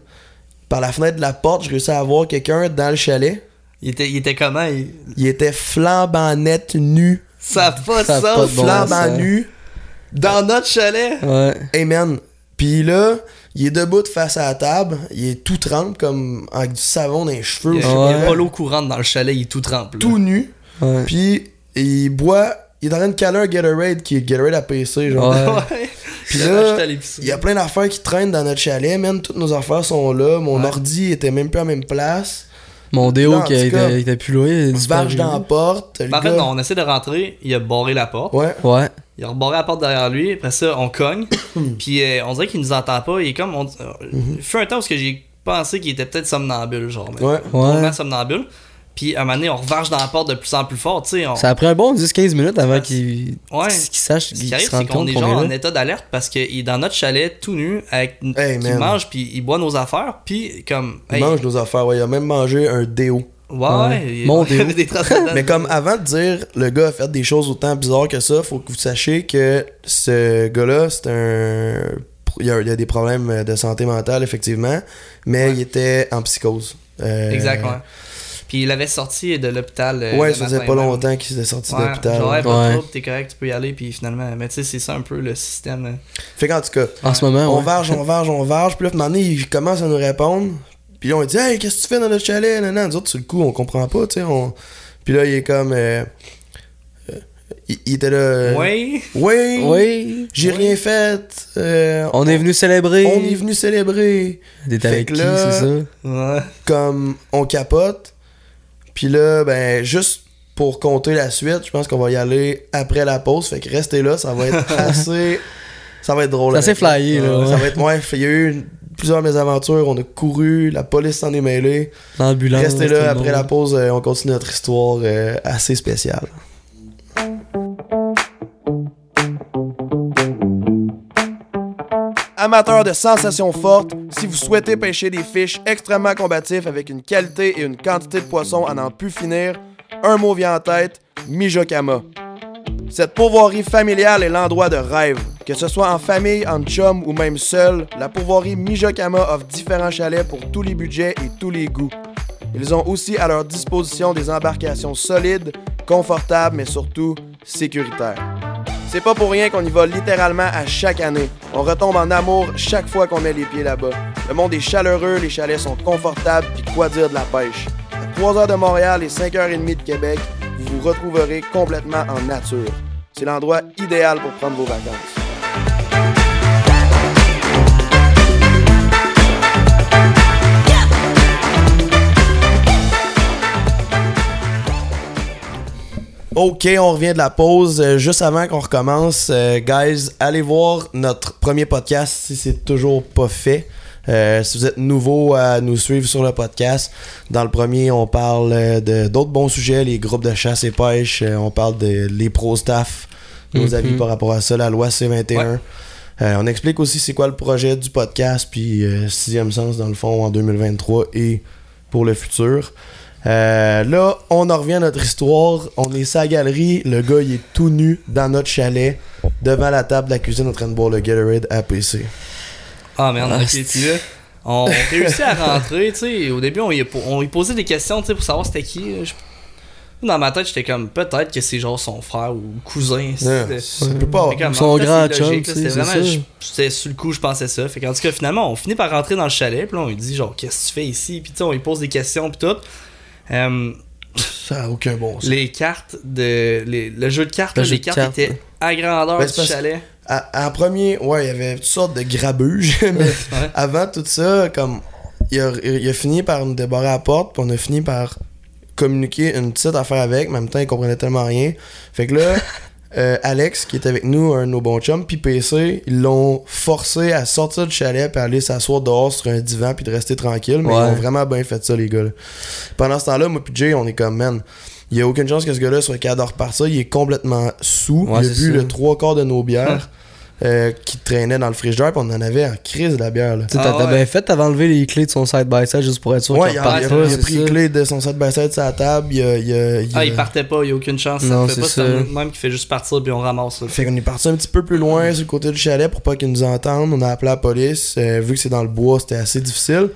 Par la fenêtre de la porte, je réussis à voir quelqu'un dans le chalet. Il était, il était comment? Il... Il était flambant net, nu. Ça pas de Ça a pas sens. de bon flambant nu. Dans notre chalet. Ouais. Hey man. Puis là, il est debout face à la table, il est tout trempe, comme avec du savon dans les cheveux. Il y ou a, pas l'eau courante dans le chalet, il est tout trempé. là. tout nu. Ouais. Puis il boit, il est en train de caler un Gatorade qui est Gatorade à PC, genre. Ouais. Ouais. Puis là. Il y a plein d'affaires qui traînent dans notre chalet, man. Toutes nos affaires sont là. Mon Ouais. ordi était même plus à la même place. Mon déo qui était, plus loin. il a disparu. dans la porte. le en fait, non, on essaie de rentrer, il a barré la porte. Ouais. Ouais. Il a rebarré la porte derrière lui, après ça, on cogne. puis euh, on dirait qu'il nous entend pas. Il est comme. On, euh, Il fait un temps où ce que j'ai pensé qu'il était peut-être somnambule, genre. Mais Ouais. drôlement somnambule. Puis à un moment donné, on revarge dans la porte de plus en plus fort, tu sais. on- Ça a pris un bon 10-15 minutes avant Ouais. qu'il Ouais. qu'il sache, Ce qu'il qui arrive, se c'est qu'on est genre est en état d'alerte parce qu'il est dans notre chalet tout nu, avec Hey, il man. mange puis il boit nos affaires, puis comme. Il mange nos affaires. Ouais, il a même mangé un déo. Ouais, Ouais. Mon Dieu. des. Mais comme avant de dire le gars a fait des choses autant bizarres que ça, faut que vous sachiez que ce gars-là, c'est un. Il y, a, il y a des problèmes de santé mentale, effectivement, mais Ouais. il était en psychose. Euh, Exact, ouais. Puis il avait sorti de l'hôpital. euh, Ouais, ça faisait pas même. longtemps qu'il était sorti Ouais, d'hôpital. genre, ouais, pas de Ouais. trouble, t'es correct, tu peux y aller, puis finalement. Mais tu sais, c'est ça un peu le système. euh. Fait qu'en tout cas, En ce moment, on ouais. varge, on varge, on varge, puis là, à un moment donné, il commence à nous répondre. Puis là, on dit Hey, qu'est-ce que tu fais dans notre chalet? Non, non, nous autres, sur le coup, on comprend pas, tu sais. On... Puis là, il est comme. euh, euh, il, il était là. euh, Oui. Oui. Oui. J'ai Oui. rien fait. euh, On est venu célébrer. on est venu célébrer. T'es avec qui, là- c'est ça? Ouais. Comme on capote. Puis là, ben, juste pour compter la suite, je pense qu'on va y aller après la pause. Fait que restez là, ça va être assez. Ça va être drôle. C'est assez flyé, là, Ouais, Ça va être. Ouais, il y a eu une- plusieurs mésaventures. On a couru, la police s'en est mêlée. L'ambulance. Restez là, après la pause, euh, on continue notre histoire euh, assez spéciale. Amateurs de sensations fortes, si vous souhaitez pêcher des fiches extrêmement combatifs avec une qualité et une quantité de poissons à n'en plus finir, un mot vient en tête, Mijokama. Cette pourvoirie familiale est l'endroit de rêve. Que ce soit en famille, en chum ou même seul, la pourvoirie Mijokama offre différents chalets pour tous les budgets et tous les goûts. Ils ont aussi à leur disposition des embarcations solides, confortables mais surtout sécuritaires. C'est pas pour rien qu'on y va littéralement à chaque année. On retombe en amour chaque fois qu'on met les pieds là-bas. Le monde est chaleureux, les chalets sont confortables, puis quoi dire de la pêche? À 3 heures de Montréal et 5 heures et demie de Québec, vous vous retrouverez complètement en nature. C'est l'endroit idéal pour prendre vos vacances. Ok, on revient de la pause. Euh, juste avant qu'on recommence, euh, guys, allez voir notre premier podcast si c'est toujours pas fait. Euh, si vous êtes nouveau à nous suivre sur le podcast, dans le premier, on parle euh, de d'autres bons sujets, les groupes de chasse et pêche, euh, on parle de les pro staff, nos Mhm. avis par rapport à ça, la loi C21. Ouais. Euh, on explique aussi c'est quoi le projet du podcast, puis euh, sixième sens dans le fond en 2023 et pour le futur. Euh, là, on en revient à notre histoire. On est sa galerie. Le gars, il est tout nu dans notre chalet, devant la table de la cuisine en train de boire le Gatorade APC. Ah merde, Ah, ok, tu. On réussit à rentrer, tu sais. Au début, on lui, po- on lui posait des questions, tu sais, pour savoir c'était qui. Je- Dans ma tête, j'étais comme, peut-être que c'est genre son frère ou cousin. C'était- ça peut pas. Comme, Son grand chum, C'était c'est vraiment, je- sur le coup, je pensais ça. Fait qu'en tout cas, finalement, on finit par rentrer dans le chalet. Puis là, on lui dit, genre, qu'est-ce que tu fais ici? Puis tu sais, on lui pose des questions, puis tout. Euh, Ça a aucun bon sens. les cartes de. les- le jeu de cartes, Le là, jeu les de cartes cartes, étaient à grandeur Ben, du parce- À- En premier, ouais, il y avait toutes sortes de grabuges. mais Ouais. avant tout ça, comme il a, il a fini par nous débarrer à la porte, puis on a fini par communiquer une petite affaire avec, mais en même temps, il comprenait tellement rien. Fait que là, euh, Alex, qui est avec nous, un de nos bons chums, puis PC, ils l'ont forcé à sortir du chalet puis aller s'asseoir dehors sur un divan puis de rester tranquille, mais ils ont vraiment bien fait ça, les gars. là. Pendant ce temps-là, moi puis Jay, on est comme, man, il y a aucune chance que ce gars-là soit capable de repartir. Il est complètement sous. Ouais, il a bu ça. le trois quarts de nos bières euh, qui traînaient dans le frigidaire, puis on en avait en crise de la bière. Là. Tu sais, Ah t'as t'as ouais. bien fait, t'avais enlevé les clés de son side-by-side juste pour être sûr Ouais, qu'il il a, reparte il a- pas, il a pris ça. les clés de son side by side sur la table. Il a, il a- il a- Ah, il partait pas, il y a aucune chance. Non, ça fait c'est pas ça. c'est même qui fait juste partir, puis on ramasse. là. Fait qu'on est parti un petit peu plus loin sur le côté du chalet pour pas qu'ils nous entendent. On a appelé la police. Euh, vu que c'est dans le bois, c'était assez difficile.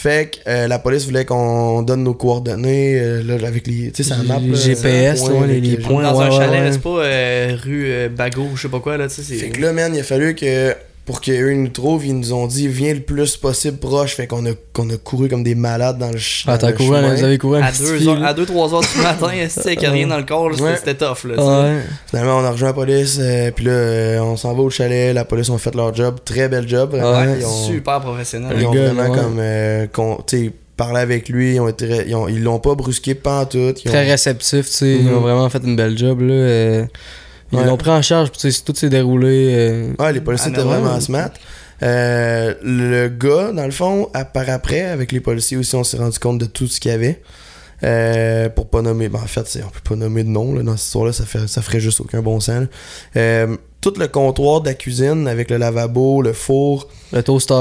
Fait que euh, la police voulait qu'on donne nos coordonnées euh, là, avec les. Tu sais, ça map. là, GPS, points ouais, les- les points. Dans ouais, un ouais, chalet, ouais. c'est pas euh, rue euh, Bagot ou je sais pas quoi, là, tu sais. c'est- Fait que là, man, il a fallu que pour qu'eux nous trouvent, ils nous ont dit viens le plus possible proche. Fait qu'on a, qu'on a couru comme des malades dans le, ch- Ah, dans t'as le couru, chemin. vous avez couru un À petit 2 fil, heures, là. à 2-3 heures du matin, si avec rien dans le corps, c'était Ouais. c'était tough. Là. Ouais. Finalement, on a rejoint la police. euh, puis là, euh, on s'en va au chalet. La police ont fait leur job. Très bel job. Vraiment. Ouais, ils ont, Super professionnel. ils ont gars, vraiment ouais. comme. euh, sais, parlé avec lui. Ils, ont été, ils, ont- ils l'ont pas brusqué pas en tout. Ils ont- Très réceptif, tu sais. Ils Mhm. ont vraiment fait une belle job, là. Ils Ouais. l'ont pris en charge, puis tu sais, tout s'est déroulé. euh, Ouais, les policiers Ah, étaient vraiment smart. Euh, le gars, dans le fond, à- par après, avec les policiers aussi, on s'est rendu compte de tout ce qu'il y avait. Euh, pour pas nommer, ben en fait, c'est- on peut pas nommer de nom là, dans cette histoire-là, ça, fait, ça ferait juste aucun bon sens. Euh, tout le comptoir de la cuisine avec le lavabo, le four, Le toaster.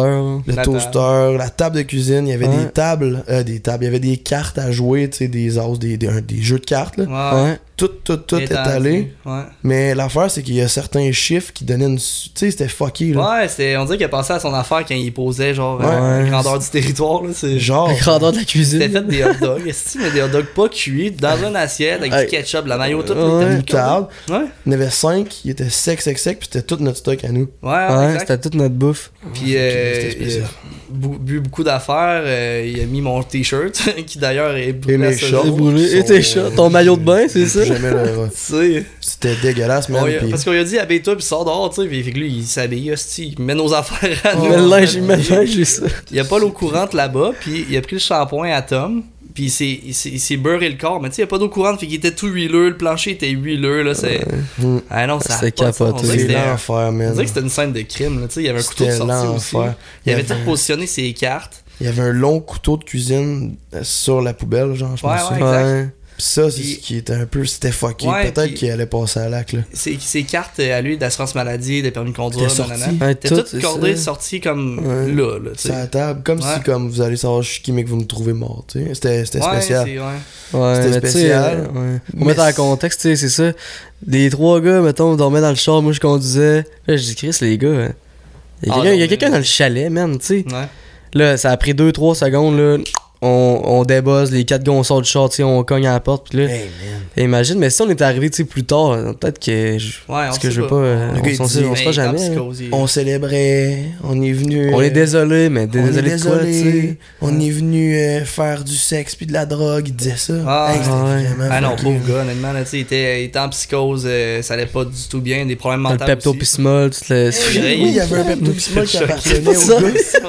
le La toaster, la table de cuisine, il y avait Ouais. des tables, euh, des tables, il y avait des cartes à jouer, tu sais, des as, des, des, jeux de cartes, là. Ouais. Ouais. Tout, tout, tout est Étendu. allé. Ouais. Mais l'affaire, c'est qu'il y a certains chiffres qui donnaient une. Tu sais, c'était fucké, là. Ouais, c'est- on dirait qu'il a pensé à son affaire quand il posait genre Ouais. euh, la grandeur du territoire. Là, c'est... Genre. La grandeur de la C'était cuisine. fait des hot dogs. Est-ce mais des hot dogs pas cuits dans une assiette avec Hey. du ketchup, la mayo, tout. Une table. Ouais, Il y en avait 5, il était sec, sec, sec, puis c'était tout notre stock à nous. ouais, ouais, Ouais, exact. c'était toute notre bouffe. Puis euh, il a bu beaucoup d'affaires. euh, il a mis mon t-shirt, qui d'ailleurs est brûlé shorts. Jour. brûlé. Et tes chats, ton maillot de bain, c'est ça? Jamais le- C'était dégueulasse, a- puis- parce qu'on lui a dit habille-toi puis sors dehors, tu sais. Puis fait que lui, il s'habille, hostie, il met nos affaires à nous. Mais le linge, il met le linge, j'ai ça. Il y a pas l'eau courante là-bas, puis il a pris le shampoing à Tom, puis il s'est- il s'est il s'est beurré le corps. Mais tu sais, il y a pas d'eau courante, fait qu'il était tout huileux, le plancher était huileux, là. C'est. Mm. Ah non, ça. a C'était capoté. C'est c'était un- l'enfer, on man. dirait que c'était une scène de crime, là. Tu sais, il y avait un couteau de sortie aussi. Il avait Il y tout avait- positionné ses cartes. Il y avait un long couteau de cuisine euh, sur la poubelle, genre, je Ouais, pense. ouais. Puis Ouais. Ça, c'est ce qui était un peu. C'était fucké. Ouais, Peut-être qu'il allait passer à l'acte. Ses, ses cartes euh, à lui d'assurance maladie, de permis de conduire, C'était nanana. sorti. Ouais, C'était tout, toutes c'est cordées, ça. sorties comme Ouais. là, là, tu C'est à la table, comme Ouais. si comme vous allez savoir je suis qui, mais que vous me trouvez mort, tu sais. C'était spécial. c'est- ouais. Ouais, C'était spécial. euh, ouais. Pour Mais mettre en contexte, tu sais, c'est ça. Les trois gars, mettons, dormaient dans le char, moi je conduisais. Là, je dis, Chris, les gars, hein. il y a Ah, quelqu'un mais- dans le chalet, man, tu sais. Ouais. Là, ça a pris 2-3 secondes, là. On, on débuzz, les quatre gars, on sort du char, on cogne à la porte, pis là. Hey, imagine, mais si on était arrivé, tu sais, plus tard, peut-être que. Je... Ouais, on Parce que je veux pas. euh, on sait, dit, on sait pas jamais. hein. On célébrait, on est venu. On euh, est désolé, mais on désolé est de quoi, désolé. On est venu euh, faire du sexe puis de la drogue, il disait ça. Ah, Hey, c'était ouais. Ah non, pauvre gars, honnêtement, là, tu sais, il était, il était en psychose, euh, ça allait pas du tout bien, des problèmes mentaux. le pepto pismol, tu te Oui, il y avait un Pepto-Bismol qui Je appartenait au gars.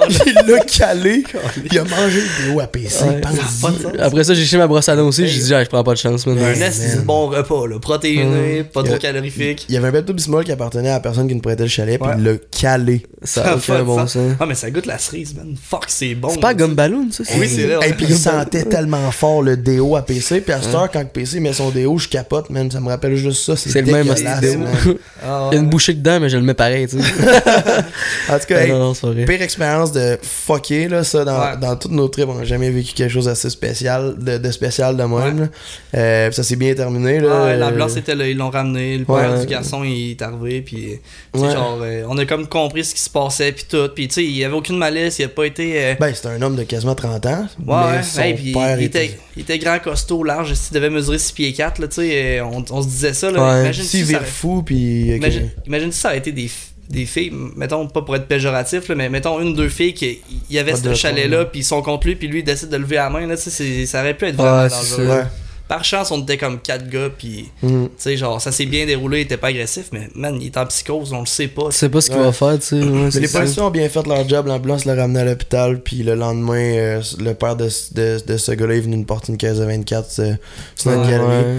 Il l'a calé. Il a mangé le déo Ouais. Après ça, j'ai chez ma brosse à dents aussi, j'ai dit, ah, je prends pas de chance, man. Un esti de bon repas, là, protéiné, pas trop calorifique. Il y avait un Pepto-Bismol qui appartenait à la personne qui nous prêtait le chalet, puis il l'a calé. Ça a aucun bon sens. Ah, mais ça goûte la cerise, man. Fuck, c'est bon. C'est pas gomme ballon, ça? Oui, c'est vrai, Et puis il sentait tellement fort le déo à PC. Puis à cette heure, quand PC met son déo, je capote, man. Ça me rappelle juste ça. C'est le même déo. Ah, Il y a une bouchée dedans, mais je le mets pareil, tu sais. En tout cas, Ah, pire expérience de fucker, là, ça, dans, toutes nos trips, on n'a jamais vécu quelque chose d'assez spécial, de, de spécial de même, Ouais. Euh, ça s'est bien terminé, là. Ah ouais, l'ambulance était là, ils l'ont ramené, le père Ouais. du garçon il est arrivé, puis genre, euh, on a comme compris ce qui se passait, puis tout, puis tu sais, il y avait aucune malice, il a pas été. euh, Ben, c'était un homme de quasiment 30 ans. Ouais, mais son hey, puis père il, était, il était grand, costaud, large, il devait mesurer 6 pieds 4, là, tu sais, on, on se disait ça, là. Imagine S'il si ça fou, puis. Imagine, imagine si ça a été des, des filles, mettons, pas pour être péjoratif, là, mais mettons une, deux filles qui il y avait Pas ce chalet-là, puis ils sont contre lui, puis lui il décide de lever la main, là, tu sais, c'est- ça aurait pu être vraiment Ouais, c'est dangereux. Ouais. Par chance, on était comme quatre gars, puis Mhm. tu sais, genre, ça s'est bien déroulé, il était pas agressif, mais man, il est en psychose, on le sait pas. Tu sais pas ce qu'il Ouais. va faire, tu sais. Mais c'est les policiers ont bien fait leur job, l'ambulance l'a ramené à l'hôpital, puis le lendemain, euh, le père de, de, de ce gars-là est venu nous porter une caisse de 24 euh, sur notre Ouais, galerie. ouais.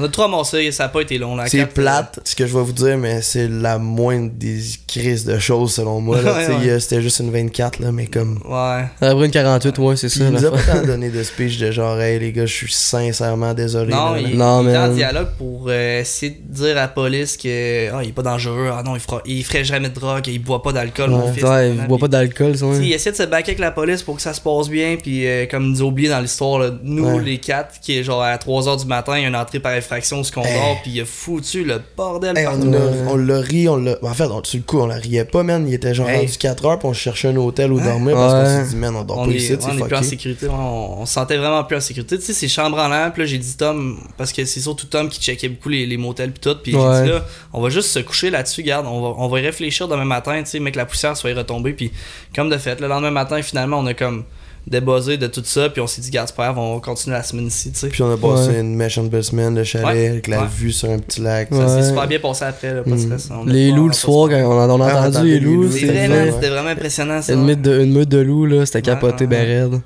On a tout ramassé, ça a pas été long. La C'est carte, plate, ce que je vais vous dire, mais c'est la moindre des crises de choses selon moi. là. Ouais, ouais. C'était juste une 24, là, mais comme. euh, Ouais. Après une 48, ouais, c'est Puis ça. il nous a pas tant donné de speech de genre, hey les gars, je suis sincèrement désolé. Non, là, il, Non, il est en dialogue pour euh, essayer de dire à la police que ah, il est pas dangereux, ah non, il, fera, il ferait jamais de drogue, il boit pas d'alcool, mon fils. Ouais, il boit pas d'alcool, ça, Tu sais, ouais. Il essaie de se backer avec la police pour que ça se passe bien, puis euh, comme nous oublié dans l'histoire, là, nous Ouais. les quatre, qui est genre à 3h du matin, il y a une entrée par effraction, ce qu'on Hey. dort, puis il a foutu le bordel Hey, partout. on, a- Ouais. on l'a ri, on l'a. En fait, on- sur le coup, on la riait pas, man. Il était genre Hey. rendu 4 heures, puis on cherchait un hôtel où Ouais. dormir parce qu'on s'est dit, man, on dort on pas est, ici, on c'est est plus en sécurité, on, on se sentait vraiment plus en sécurité. Tu sais, c'est chambre en l'air, puis là j'ai dit Tom, parce que c'est surtout Tom qui checkait beaucoup les, les motels puis tout, puis Ouais. j'ai dit là, on va juste se coucher là-dessus, garde, on va, on va y réfléchir demain matin, tu sais, mais que la poussière soit retombée, puis comme de fait, le lendemain matin, finalement, on a comme débuzzé de tout ça, puis on s'est dit, garde, c'est on va continuer la semaine ici, tu sais. Puis on a passé Ouais. une méchante belle semaine, le chalet, Ouais. avec la Ouais. vue sur un petit lac. Ça s'est Ouais. super bien passé après, là, pas de Mm. stress. On Les loups le soir, de- quand on a, on a entendu les loups, c'était vraiment impressionnant ça. une meute de, une meute de loups, là, c'était capoté ouais, ben ouais. raide.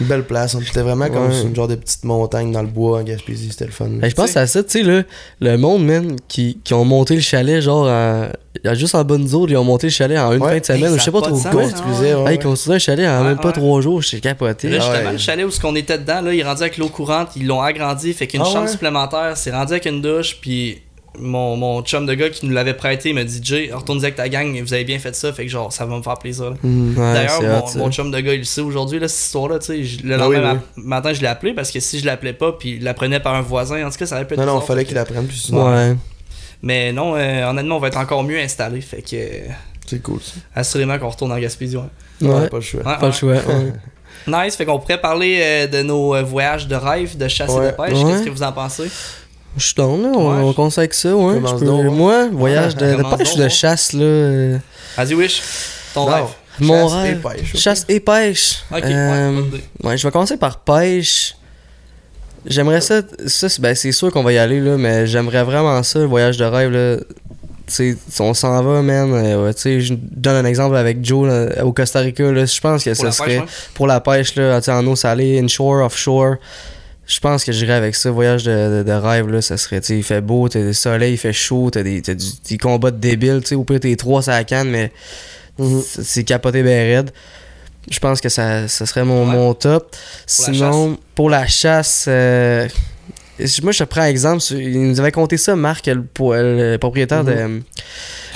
Une belle place. On était vraiment comme Ouais. une genre de petite montagne dans le bois en Gaspésie. C'était le fun. Hey, je pense à ça, tu sais, là, le monde, man, qui, qui ont monté le chalet, genre, en- il y a juste en bonne zone, ils ont monté le chalet en une Ouais. fin de semaine, Hey, je sais pas pas trop quoi. hein. Ouais, ils construisaient un chalet en Ouais, même pas ouais. trois jours, j'étais capoté. Là, justement, ouais. le chalet où ce qu'on était dedans, là, il est rendu avec l'eau courante, ils l'ont agrandi, fait qu'une Ah chambre ouais? supplémentaire, c'est rendu avec une douche, puis mon, mon chum de gars qui nous l'avait prêté, il m'a dit Jay, retourne avec ta gang, vous avez bien fait ça, fait que genre, ça va me faire plaisir. Ouais, D'ailleurs, mon, hot, mon chum de gars, il le sait aujourd'hui, là, cette histoire-là, tu sais, je- le Ah lendemain oui, matin, je l'ai appelé, parce que si je l'appelais pas, puis il l'apprenait par un voisin, en tout cas, ça aurait pu être Non, non, fallait qu'il apprenne. Puis sinon, Ouais. Mais non, euh, honnêtement, on va être encore mieux installé, fait que, euh, c'est cool ça. assurément qu'on retourne en Gaspésie, ouais. Ouais, pas le choix. Ouais, pas ouais. le choix. ouais. Nice, fait qu'on pourrait parler euh, de nos euh, voyages de rêve, de chasse et de pêche. Ouais. Qu'est-ce que vous en pensez? Je suis down, là, on, Ouais, on je- conseille que ça, ouais. Peux- donc. Moi, voyage de, de pêche ou de chasse, là. euh, Vas-y, Wish. Ton Non. rêve. Mon Chasse et rêve. pêche, ok. Chasse et pêche. Ok, Euh, ouais, je vais commencer par pêche. J'aimerais ça. Ça, c'est ben, c'est sûr qu'on va y aller, là, mais j'aimerais vraiment ça, le voyage de rêve. Là. On s'en va, man. euh, ouais, je donne un exemple avec Joe là, au Costa Rica. Là, je pense que ça serait pêche, pour la pêche, là, tu sais, en eau salée, inshore, offshore. Je pense que j'irais avec ça, voyage de, de, de rêve, là, ça serait, tu sais, il fait beau, t'as des soleils, il fait chaud, t'as des, du- des combats de débiles, tu sais, au pire t'es trois sur la canne, mais Mhm. c'est c'est capoté ben raide. Je pense que ça, ça serait mon, Ouais. mon top. Sinon, pour la chasse, euh, moi je te prends un exemple, il nous avait compté ça, Marc, le, propriétaire de...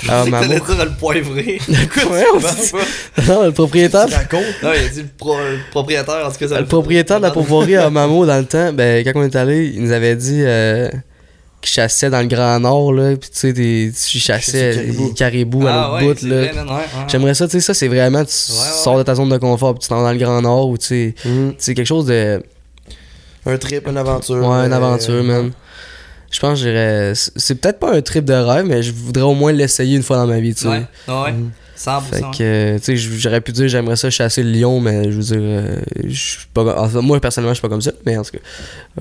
Je Ah, sais que Mamo. t'allais dire le poivré. Pas. non, le propriétaire... Tu racontes? Non, il a dit le, pro- le propriétaire, en tout cas. ça Le propriétaire de la pourvoirie à Mamo dans le temps, ben quand on est allé, il nous avait dit euh, qu'il chassait dans le Grand Nord là, puis tu sais des- tu chassais caribou. caribous à Ah l'autre ouais, bout là. ouais, ouais. J'aimerais ça, tu sais ça c'est vraiment tu sors de ta zone de confort, puis tu t'en vas dans le Grand Nord ou tu sais sais, quelque chose de Un trip, une aventure. ouais, une euh, aventure man. Je pense que j'irais c'est c'est peut-être pas un trip de rêve, mais je voudrais au moins l'essayer une fois dans ma vie, tu sais. Ouais, ouais. Mhm. 100%. Fait que, euh, tu sais, j'aurais pu dire j'aimerais ça chasser le lion, mais je veux dire, euh, je suis pas. en fait, moi, personnellement, je suis pas comme ça, mais en tout cas,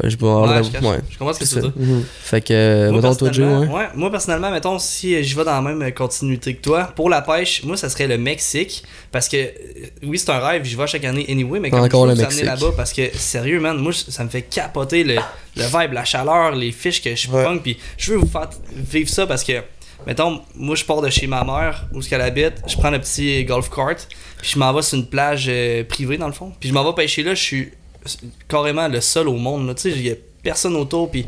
euh, je Ouais, ouais, je, ouais. je comprends ce que c'est tu veux. Mhm. Fait que, Moi, mettons, toi, Joe, ouais. ouais, moi, personnellement, mettons, si j'y vais dans la même continuité que toi, pour la pêche, moi, ça serait le Mexique. Parce que, oui, c'est un rêve, j'y vais chaque année anyway, mais comme Encore je Mexique. là-bas, parce que, sérieux, man, moi, ça me fait capoter le, le vibe, la chaleur, les fiches que je Ouais. pogne, puis je veux vous faire vivre ça parce que, mettons, moi, je pars de chez ma mère, où ce qu'elle habite, je prends le petit golf cart, puis je m'en vais sur une plage euh, privée, dans le fond, puis je m'en vais pêcher là, je suis carrément le seul au monde, là, tu sais, il y a personne autour, puis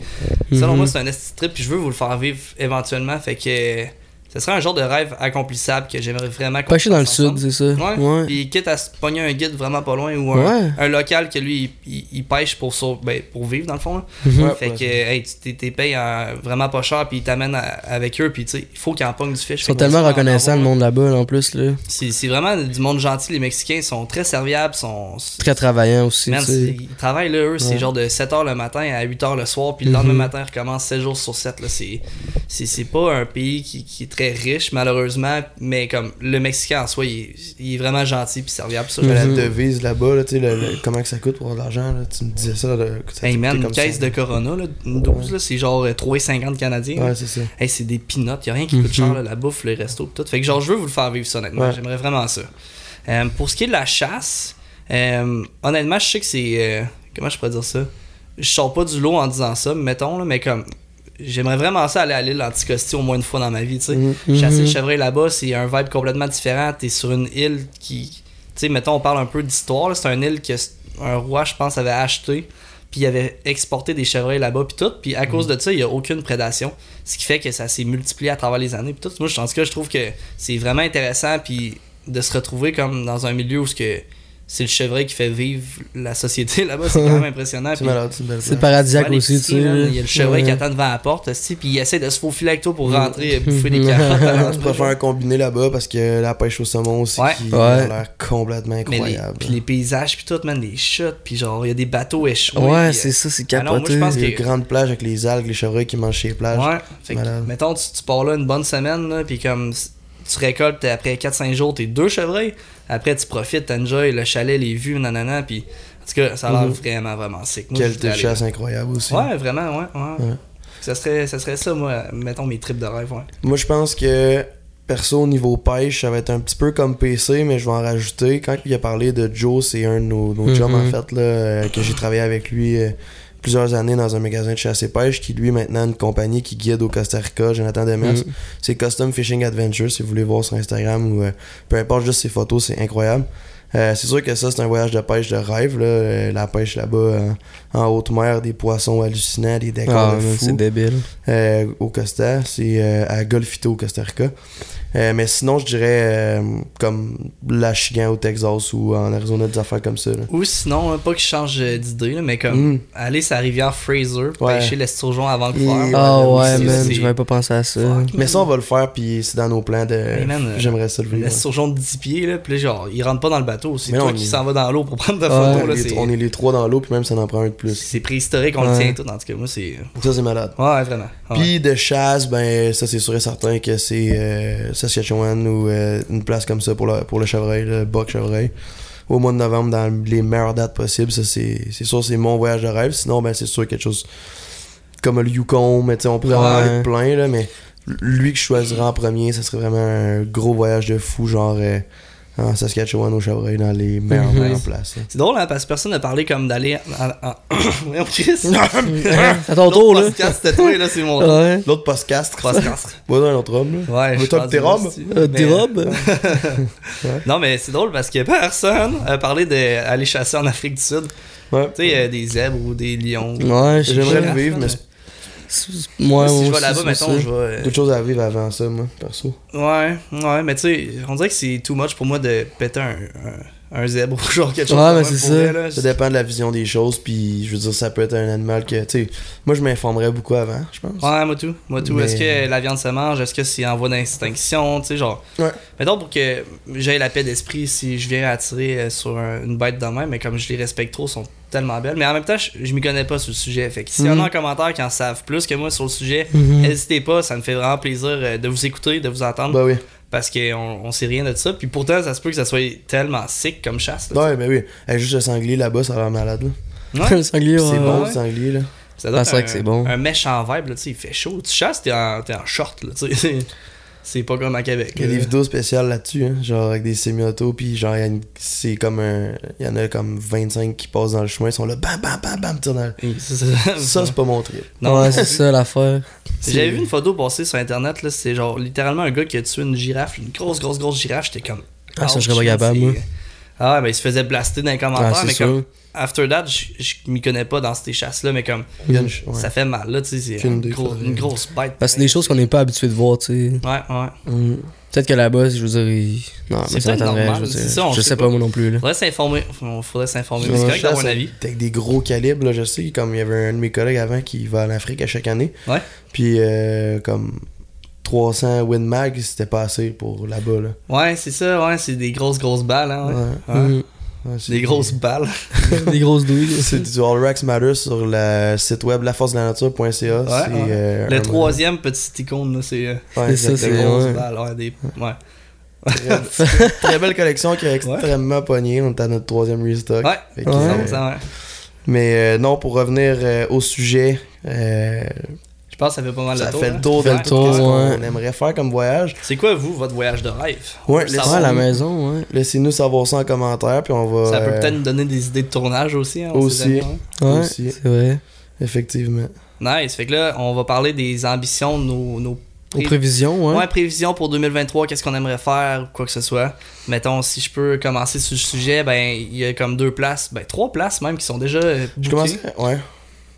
selon Mhm. moi, c'est un esti trip, puis je veux vous le faire vivre éventuellement, fait que euh, ce serait un genre de rêve accomplissable que j'aimerais vraiment qu'on Pêcher dans le sud, c'est ça. Ouais. Ouais. Puis quitte à se pogner un guide vraiment pas loin ou un, Ouais. un local que lui il, il- il pêche pour, sau- ben, pour vivre dans le fond. là. Mhm. Ouais, fait ouais. que hey, tu t'es- payé euh, vraiment pas cher puis ils t'amènent avec eux puis tu sais, il faut qu'ils en pognent du fish. Ils sont tellement reconnaissants, le monde là-bas, là, en plus, là. C'est vraiment du monde gentil, les Mexicains sont très serviables, sont Très travaillant aussi, Man, ils travaillent là, eux, c'est genre de 7h le matin à 8h le soir, puis le lendemain Mhm. matin, ils recommencent 7 jours sur 7. Là. C'est, c'est, c'est pas un pays qui, qui est très riche, malheureusement, mais comme le Mexicain en soi, il est, il est vraiment gentil puis serviable. Ça, Mais la Mhm. devise là-bas, là, tu sais, le- le- comment que ça coûte pour avoir de l'argent, là, tu me disais ça. Là, que ça Hey man, une comme caisse ça. de Corona, là, une 12, là, c'est genre euh, 3,50 canadiens. Ouais, c'est ça. Hey, c'est des peanuts, y a rien qui coûte Mhm. cher, là, la bouffe, les restos, pis tout. Fait que genre, je veux vous le faire vivre ça, honnêtement. Ouais. J'aimerais vraiment ça. Euh, pour ce qui est de la chasse, euh, honnêtement, je sais que c'est. euh, comment je pourrais dire ça? Je sors pas du lot en disant ça, mettons, là, mais comme. J'aimerais vraiment ça aller à l'île Anticosti au moins une fois dans ma vie, tu sais. Mhm. Chasser le Mhm. chevreuil là-bas, c'est un vibe complètement différent. T'es sur une île qui. Tu sais, mettons, on parle un peu d'histoire. C'est une île que un roi, je pense, avait acheté. Puis il avait exporté des chevreuils là-bas, puis tout. Puis à cause de ça, il n'y a aucune prédation. Ce qui fait que ça s'est multiplié à travers les années. Puis tout. Moi, je- en tout cas, je trouve que c'est vraiment intéressant. Puis de se retrouver comme dans un milieu où ce que c'est le chevreuil qui fait vivre la société là-bas, c'est quand même impressionnant. C'est paradisiaque aussi, tu sais. là, là. Il y a le chevreuil qui attend devant la porte, aussi, puis il essaie de se faufiler avec toi pour Mm. rentrer et bouffer des carottes. Je préfère combiner là-bas parce que la pêche au saumon aussi Ouais. qui Ouais. a l'air complètement Mais les, incroyable. puis les paysages, puis tout, man, les chutes, puis genre, il y a des bateaux échoués. Ouais, puis, c'est ça, c'est Ah moi, capoté. pense Il y a que- une grande plage avec les algues, les chevreuils qui mangent chez les plages. Ouais. Fait que, Malade. mettons, tu, tu pars là une bonne semaine, là, puis comme tu récoltes t'es- après 4-5 jours tes deux chevreuils, après tu profites, t'enjoy le chalet, les vues, nanana, puis en tout cas, ça a l'air Mhm. vraiment, vraiment sick. Moi, chasse incroyable aussi. Ouais, vraiment, ouais, ouais. Ouais. Ça, serait, ça serait ça, moi, mettons mes trips de rêve, ouais. Moi, je pense que perso, au niveau pêche, ça va être un petit peu comme PC, mais je vais en rajouter. Quand il a parlé de Joe, c'est un de nos, nos chums, Mhm. en fait, là, euh, que j'ai travaillé avec lui euh, plusieurs années dans un magasin de chasse et pêche, qui lui, maintenant, une compagnie qui guide au Costa Rica, Jonathan Demers. Mhm. C'est Custom Fishing Adventure, si vous voulez voir sur Instagram ou euh, peu importe, juste ses photos, c'est incroyable. Euh, c'est sûr que ça, c'est un voyage de pêche de rêve. Là. Euh, la pêche là-bas euh, en haute mer, des poissons hallucinants, des décors Ah, de c'est débile. euh, au Costa. C'est à Golfito au Costa Rica. Euh, mais sinon, je dirais euh, comme l'Achigan au Texas ou en Arizona, des affaires comme ça. là. Ou sinon, hein, pas que je change euh, d'idée, là, mais comme Mm. aller sur la rivière Fraser, Ouais. pêcher l'esturgeon à Vancouver. Mm. Ah Ouais, ouais, c'est- man, j'avais pas pensé à ça. Fuck, Mais man. ça, on va le faire, puis c'est dans nos plans de. Euh, J'aimerais ça le vivre. L'esturgeon de 10 pieds, là, puis là, genre, il rentre pas dans le bateau. C'est toi qui il- s'en va dans l'eau pour prendre ta Ouais. photo. on, Là, est, on est les trois dans l'eau, puis même ça en prend un de plus. c'est préhistorique, on le tient tout. En tout cas, moi, c'est. Ça, c'est malade. Ouais, vraiment. Puis de chasse, ben ça c'est sûr et certain que c'est euh, Saskatchewan ou euh, une place comme ça pour le, pour le chevreuil, le buck chevreuil. Au mois de novembre, dans les meilleures dates possibles. Ça, c'est c'est sûr, c'est mon voyage de rêve. Sinon, ben, c'est sûr quelque chose comme le Yukon, mais tu sais, on pourrait en Ouais. de plein, là, mais lui que je choisirais en premier, ça serait vraiment un gros voyage de fou, genre euh, en Saskatchewan au chevreuil, dans les meilleures, Mhm. meilleures places. là. C'est drôle, hein, parce que personne n'a parlé comme d'aller en. en... Voyons, Chris. À ton tour, là. L'autre podcast, c'était toi, là, c'est mon tour. Ouais. L'autre podcast. Podcast. Ouais, dans un autre homme, là. Ouais, Mais je toi, tes robes? Euh, Mais- Des robes? Non, mais c'est drôle parce que personne a parlé d'aller chasser en Afrique du Sud. Ouais. Tu sais, euh, des zèbres ou des lions. Ouais, J'aimerais le vivre, mais c'est Moi, si je là-bas, aussi, mettons, je d'autres choses vivre avant ça, moi, perso. Ouais, ouais, mais tu sais, on dirait que c'est too much pour moi de péter un, un, un zèbre ou genre quelque chose. Ouais, mais c'est ça. vrai, là. Ça dépend de la vision des choses, puis je veux dire, ça peut être un animal que, tu sais, moi je m'informerais beaucoup avant, je pense. Ouais, moi tout. Moi tout. Mais- Est-ce que la viande se mange? Est-ce que c'est en voie d'extinction? Tu sais, genre. Ouais. Mettons pour que j'aie la paix d'esprit si je viens attirer euh, sur un- une bête de même, mais comme je les respecte trop, sont tellement belles. Mais en même temps, je, je m'y connais pas sur le sujet. Fait que s'il y en a Mhm. en commentaire qui en savent plus que moi sur le sujet, Mhm. n'hésitez pas. Ça me fait vraiment plaisir euh, de vous écouter, de vous entendre. Bah oui. Parce qu'on on sait rien de ça. Puis pourtant, ça se peut que ça soit tellement sick comme chasse. là, Ouais, ben oui. Juste le sanglier là-bas, ça a l'air malade, là. Ouais. le sanglier, C'est ouais, bon, ouais. le sanglier, là. Ça doit Ah, être un- que c'est bon. Un méchant vibe, là, tu sais, il fait chaud. Tu chasses, t'es en, t'es en short, là, tu sais. C'est pas comme à Québec. Il y a des vidéos spéciales là-dessus, hein, genre avec des semi-autos, puis genre, il y a une- c'est comme un. Il y en a comme 25 qui passent dans le chemin, ils sont là, bam, bam, bam, bam, tirent dans le- ça. C'est pas mon trip. Non, ouais, c'est ça l'affaire. J'avais vu une photo passer sur internet, là, c'est genre littéralement un gars qui a tué une girafe, une grosse, grosse, grosse girafe. J'étais comme. Ah, ça, je serais pas capable, moi. Ah, ben il se faisait blaster dans les commentaires, Ah, mais sûr. comme. After that, je m'y connais pas dans ces chasses-là, mais comme. Ouais. Ça fait mal, là, tu sais. C'est une, gros- grosse bête. Parce que c'est des choses qu'on n'est pas habitué de voir, tu sais. Ouais, ouais. Mm. Peut-être que là-bas, je veux dire, il... non, mais ça normal, je veux c'est dire. ça, on je sais pas. pas moi non plus, là. Faudrait s'informer. Faudrait s'informer. mais C'est correct chasse mon avis. Avec des gros calibres, là, je sais, comme il y avait un de mes collègues avant qui va en Afrique à chaque année. Ouais. Puis, euh, comme 300 Win Mag, c'était pas assez pour là-bas, là. Ouais, c'est ça, ouais, c'est des grosses, grosses balles, hein, ouais. Ouais. Ouais. Ouais, c'est- Des grosses balles. des grosses douilles. C'est du All Racks Matter sur le site web laforcedelanature.ca. c'est ouais. euh, Le un- troisième petit icône, là, c'est. euh, Ouais, C'est ça, des grosses ouais. balles, ouais, des. Ouais. Très, très belle collection qui a extrêmement pogné. On est à notre troisième restock. Ouais, que, Ouais. euh, 100%, ouais. mais euh, non, pour revenir euh, au sujet, euh, pense que ça fait pas mal ça le tour. fait hein. le tour de Ça fait le tour, ouais. aimerait faire comme voyage. C'est quoi, vous, votre voyage de rêve? Ouais, On veut laissez- savoir. Ouais, à la maison, ouais. Laissez-nous savoir ça en commentaire, puis on va. Ça peut euh, peut-être nous donner des idées de tournage aussi. hein, on Aussi. hein. Ouais, Aussi. c'est vrai. Effectivement. Nice. Fait que là, on va parler des ambitions de nos, nos Aux prévisions, ouais. Ouais, prévisions pour 2023, qu'est-ce qu'on aimerait faire, quoi que ce soit. Mettons, si je peux commencer sur le sujet, ben, il y a comme deux places, ben, trois places même qui sont déjà euh, Je bookées. commence. Ouais.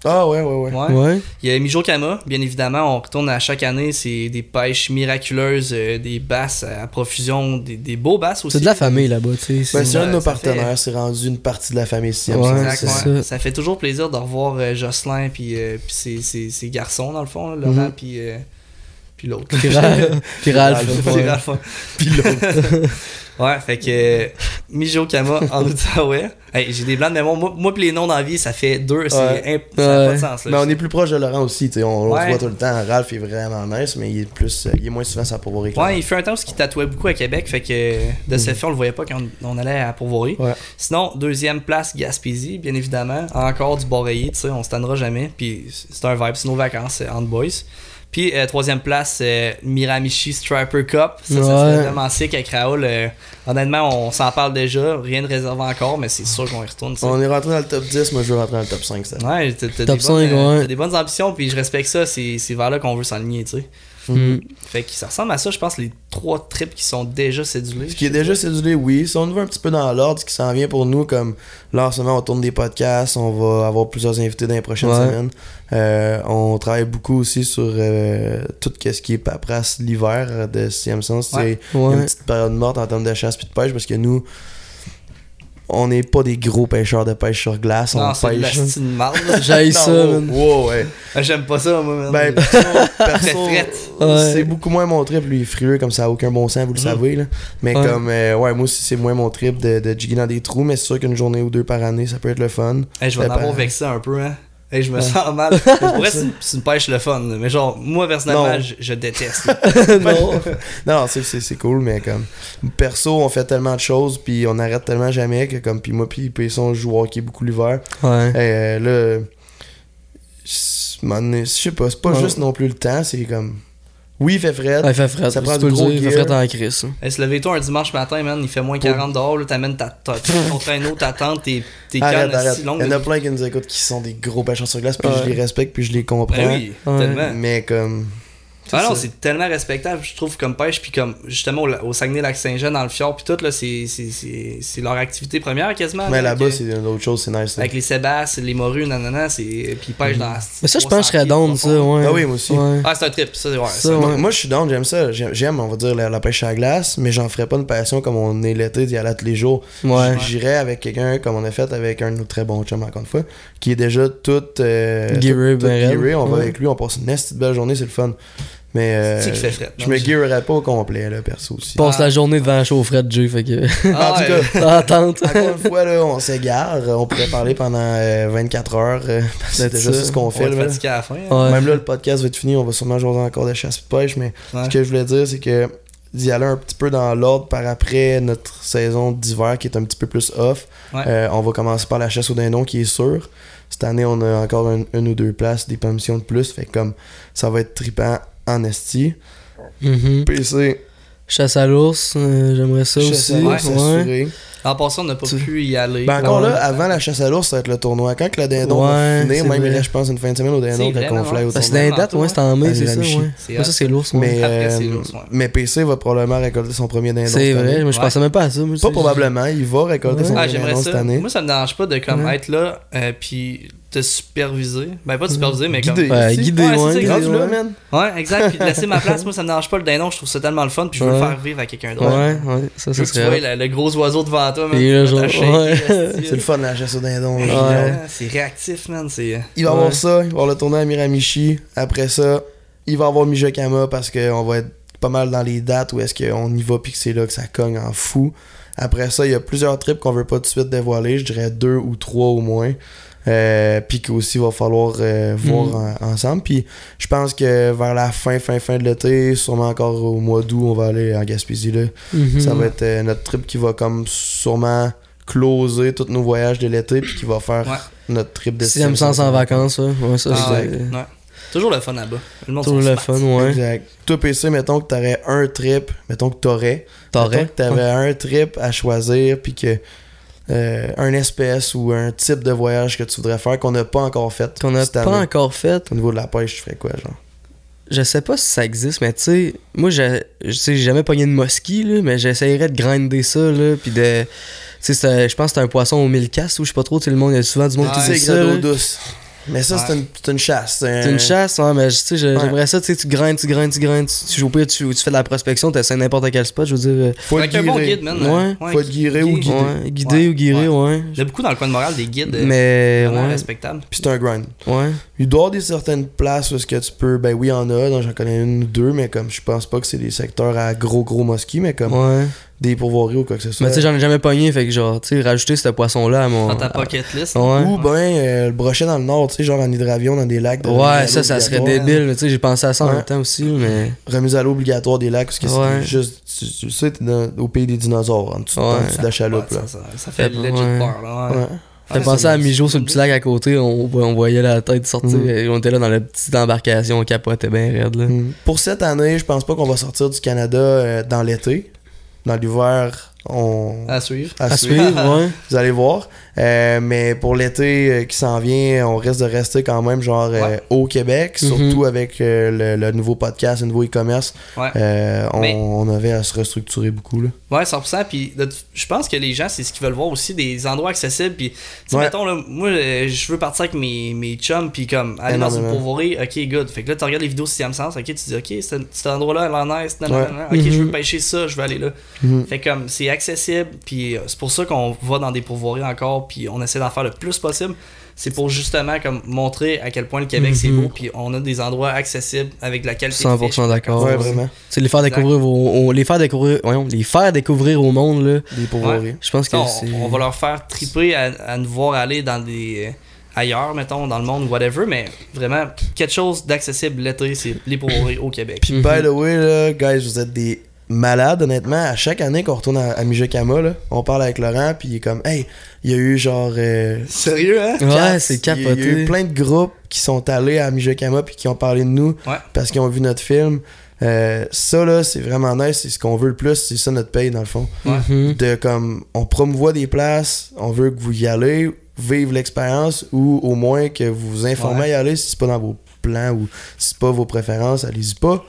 Ah, ouais, ouais, ouais. Ouais. Ouais. Il y a Mijokama, bien évidemment, on retourne à chaque année, c'est des pêches miraculeuses, euh, des basses à profusion, des, des beaux basses aussi. C'est de la famille là-bas, tu sais. Ben, c'est un de nos partenaires, c'est rendu une partie de la famille ici. Ouais, ça. Ça fait toujours plaisir de revoir euh, Jocelyn puis, euh, puis ses, ses- ses garçons dans le fond, là, Laurent Mhm. puis, euh, puis l'autre. Puis Ralph. Puis Ralph. Puis l'autre. Ouais, fait que euh, Mijokama en Outaouais. Hey, j'ai des blancs de mémoire. Moi, moi pis les noms dans la vie, ça fait deux. C'est Ouais. imp- ça n'a pas de sens. Là. Mais on est plus proche de Laurent aussi, tu sais, on, Ouais. se voit tout le temps. Ralph est vraiment nice, mais il est plus, euh, il est moins souvent ça pour Ouais, il fait un temps où il tatouait beaucoup à Québec, fait que de ce fait, on le voyait pas quand on, on allait à Pourvoirie. Ouais. Sinon, deuxième place, Gaspésie, bien évidemment. Encore du Boreiller, tu sais, on se tannera jamais. Puis c'est un vibe, c'est nos vacances, entre boys. Puis euh, troisième place, euh, Miramichi Striper Cup. Ça, ça serait Ouais. vraiment sick avec Raoul. euh, honnêtement, on s'en parle déjà. Rien de réservé encore, mais c'est sûr qu'on y retourne. On est rentré dans le top 10, moi je veux rentrer dans le top 5 ça. Ouais, t'as Top des, bonnes, 5, euh, ouais. des bonnes ambitions, puis je respecte ça. C'est c'est vers là qu'on veut s'aligner, tu sais. Mm. Fait que ça ressemble à ça, je pense, les trois trips qui sont déjà cédulés. Ce qui est déjà cédulé, oui. Si on va un petit peu dans l'ordre, ce qui s'en vient pour nous, comme là en ce moment on tourne des podcasts, on va avoir plusieurs invités dans les prochaines Ouais. semaines. Euh, on travaille beaucoup aussi sur euh, tout ce qui est paperasse l'hiver de sixième sens. Ouais. A une petite période morte en termes de chasse puis de pêche parce que nous, on n'est pas des gros pêcheurs de pêche sur glace. Non, on pêche. de marde. ça, man. wow, ouais. Ah, J'aime pas ça, moi, man. Ben, perso. Ouais. c'est beaucoup moins mon trip, lui, frileux, comme ça a aucun bon sens, vous le Mhm. savez. Là. Mais Ouais. comme, euh, ouais, moi aussi, c'est moins mon trip de, de jigger dans des trous, mais c'est sûr qu'une journée ou deux par année, ça peut être le fun. Hey, je vais en Ben, avoir vexé un peu, hein. Hey, je me sens mal. Pour vrai, c'est une- pêche le fun. Mais genre, moi, personnellement, je, je déteste. non, non c'est, cool, mais comme perso, on fait tellement de choses, puis on arrête tellement jamais que comme puis moi puis Pesson on joue au hockey beaucoup l'hiver. Ouais. Euh, là, je sais pas, c'est pas Ouais. juste non plus le temps, c'est comme oui, il fait frais. Ouais, il fait frais. Ça prend du le gros dire, il fait frais en crise. hein. Hey, se lever tôt un dimanche matin, man, il fait moins 40 dehors, là, t'amènes ta, ta, ton traîneau, ta tente, tes, tes Arrête, cannes arrête. si longues. Il y en a plein qui nous écoutent qui sont des gros pêcheurs sur glace, puis Ouais. je les respecte, puis je les comprends. Ben oui, Ouais. tellement. Mais comme. Ah non, ça. c'est tellement respectable, je trouve, comme pêche. Puis comme, justement, au, au Saguenay-Lac-Saint-Jean, dans le fjord, puis tout, là, c'est, c'est, c'est, c'est leur activité première, quasiment. Mais là, là-bas, avec, c'est une autre chose, c'est nice. là. Avec les sébasses, les morues, nanana, c'est... Puis ils pêchent dans... Mais ça, je pense que je serais down, ça, ouais. Ah oui, moi aussi. Ouais. Ah, c'est un trip, ça, ouais. Ça, Moi, ouais. moi, je suis down, j'aime ça. J'aime, on va dire, la, la pêche à la glace, mais j'en ferais pas une passion comme on est l'été d'y aller à tous les jours. Ouais. J'irais avec quelqu'un, comme on a fait avec un de nos très bons chums, encore une fois, qui est déjà tout. Euh, Gearé, tout- tout raide. gearé. On va Ouais. avec lui, on passe une petite belle journée, c'est le fun. Mais. euh, fait fret, Je me gearerais pas au complet, là, perso aussi. Passe Ah. la journée devant un chaufferette de Jay, fait que. Ah, en tout cas, Entente. Encore une fois, là, on s'égare. On pourrait parler pendant euh, 24 heures. euh, c'est déjà ce qu'on On fait. va être là. à la fin. hein. Ouais. Même là, le podcast va être fini. On va sûrement jouer encore de chasse et de pêche. Mais Ouais. ce que je voulais dire, c'est que d'y aller un petit peu dans l'ordre par après notre saison d'hiver qui est un petit peu plus off. Ouais. Euh, on va commencer par la chasse au dindon qui est sûr. Cette année, on a encore un- une ou deux places, des permissions de plus. Fait que comme ça va être trippant en esti. Mhm. PC, Chasse à l'ours, euh, j'aimerais ça chasse aussi. à Ouais. En passant, on n'a pas Tu- pu y aller. Ben encore Ouais. là, avant la chasse à l'ours, ça va être le tournoi. Quand que le dindon Ouais, va finir, même reste, je pense, une fin de semaine au dindon quand on fly au ouais. Parce que tournoi. dans les dates, ouais, c'est en mai, Ah, c'est ça, ouais. Ça, c'est l'ours, ouais. Mais, euh, mais PC va probablement récolter son premier dindon. C'est vrai, moi je pensais même pas à ça. moi, Pas probablement, il va récolter son Ah, premier dindon cette année. Moi, ça me dérange pas de comme être là, euh, puis te superviser. Ben, pas te superviser, mais comme. Guider. Ouais, guidé, Ouais, ouais. ouais. man. Ouais, exact. Puis laisser ma place, moi, ça me dérange pas le dindon. Je trouve ça tellement le fun, puis je veux le Ouais. faire vivre à quelqu'un d'autre. Ouais, ouais, ça, ça tu vois le, le gros oiseau devant toi, man. C'est le fun la chasse au dindon. C'est réactif, man. C'est. Il va y avoir ça, il va avoir le tournoi à Miramichi. Après ça, il va y avoir Mijakama parce qu'on va être pas mal dans les dates où est-ce qu'on y va puis que c'est là que ça cogne en fou. Après ça, il y a plusieurs trips qu'on veut pas tout de suite dévoiler. Je dirais deux ou trois au moins. Euh, puis qu'aussi il va falloir euh, voir Mm. en- ensemble. Puis je pense que vers la fin, fin, fin de l'été, sûrement encore au mois d'août, on va aller en Gaspésie. Là. Mhm. Ça va être euh, notre trip qui va comme sûrement closer tous nos voyages de l'été puis qui va faire Ouais. notre trip de Sixième sens en vacances, ouais. Ouais, ça, Ah, c'est. ouais. Toujours le fun là-bas. Toujours le fun, ouais. Exact. Toi, PC, mettons que t'aurais un trip, mettons que t'aurais. Mettons T'aurais. que t'avais un trip à choisir, puis que. Euh, un espèce ou un type de voyage que tu voudrais faire qu'on n'a pas encore fait. Qu'on n'a pas encore fait. Au niveau de la pêche, tu ferais quoi, genre? Je sais pas si ça existe, mais tu sais, moi, je j'ai jamais pogné de mosquée, là, mais j'essayerais de grinder ça, là, puis de. Tu sais, je pense que c'est un poisson au mille castes, ou je sais pas trop, sais, le monde, il y a souvent du monde qui dit ça. là. douce. Mais ça, c'est Ouais. une, c'est une chasse. C'est C'est une chasse, ouais, mais tu sais, je- Ouais. j'aimerais ça, tu sais, tu grindes, tu grindes, tu grindes, tu, tu joues pas, tu, tu fais de la prospection, tu essaies n'importe quel spot, je veux dire. euh, Faut être un bon guide, man. Ouais. Faut être guiré ou guidé. Ouais, guidé Ouais. ou guiré, ouais. Il y a beaucoup dans le coin de Montréal des guides. euh, Mais, respectables. Puis c'est un grind. Ouais. Il doit y avoir des certaines places où est-ce que tu peux. Ben oui, il y en a, donc j'en connais une ou deux, mais comme je pense pas que c'est des secteurs à gros gros mosquées, mais comme Ouais. Des pourvoiries ou quoi que ce soit. Mais tu sais, j'en ai jamais pogné, fait que genre, tu sais, rajouter ce poisson-là à mon. Dans ta pocket list. Ouais. Ou ben euh, le brochet dans le nord, tu sais, genre en hydravion dans des lacs. de Ouais, ça, ça serait débile, tu sais, j'ai pensé à ça en Ouais. même temps aussi, mais. Remise à l'eau obligatoire des lacs, parce que Ouais. c'est juste. Tu, tu sais, t'es dans- au pays des dinosaures, en dessous, Ouais. en dessous de la chaloupe, ça, là. ça, ça fait Ouais. legit peur. Là, ouais. Ouais. Fait Ah, penser à Mijo sur le petit lac à côté, on, on voyait la tête sortir, Mm. et on était là dans la petite embarcation, on capotait bien raide, là. Mm. Pour cette année, je pense pas qu'on va sortir du Canada euh, dans l'été. Dans l'hiver, on. À suivre. à À suivre. suivre, ouais. Vous allez voir. Euh, mais pour l'été euh, qui s'en vient, on risque de rester quand même genre euh, Ouais. au Québec, Mhm. surtout avec le, le nouveau podcast, le nouveau e-commerce. Ouais. On, Mais- on avait à se restructurer beaucoup. Là. Ouais, 100%. Puis je pense que les gens, c'est ce qu'ils veulent voir aussi, des endroits accessibles. Puis, Ouais. mettons, là, moi, je veux partir avec mes, mes chums, puis comme, aller dans une pourvoirie, ok, good. Fait que là, tu regardes les vidéos sixième sens, ok, tu dis, ok, cet, endroit-là, elle en est, nanana, ok, Mhm. je veux pêcher ça, je vais aller là. Mhm. Fait comme, c'est accessible, puis c'est pour ça qu'on va dans des pourvoiries encore, puis on essaie d'en faire le plus possible. C'est pour justement comme montrer à quel point le Québec c'est Mhm. beau, puis on a des endroits accessibles avec de la qualité. de 100% fiche. d'accord. ouais, vraiment. C'est les faire découvrir au, les faire découvrir, voyons, les faire découvrir au monde, là. Des. Je pense que on, c'est. on va leur faire triper à, à nous voir aller dans des ailleurs, mettons, dans le monde, whatever, mais vraiment, quelque chose d'accessible l'été, c'est les pourvoiries au Québec. Puis, by the way, là, guys, vous êtes des malades, honnêtement. À chaque année qu'on retourne à, à Mijokama, là, on parle avec Laurent, puis il est comme, hey, il y a eu genre. euh, Sérieux, hein? Ouais, c'est a- il y a eu capoté. plein de groupes qui sont allés à Mijokama, puis qui ont parlé de nous Ouais. parce qu'ils ont vu notre film. Euh, ça, là, c'est vraiment nice. C'est ce qu'on veut le plus. C'est ça notre paye, dans le fond. Ouais. Mhm. De comme, on promouvoit des places, on veut que vous y allez, vivre l'expérience, ou au moins que vous vous informez Ouais. à y aller si c'est pas dans vos plans ou si c'est pas vos préférences, allez-y pas.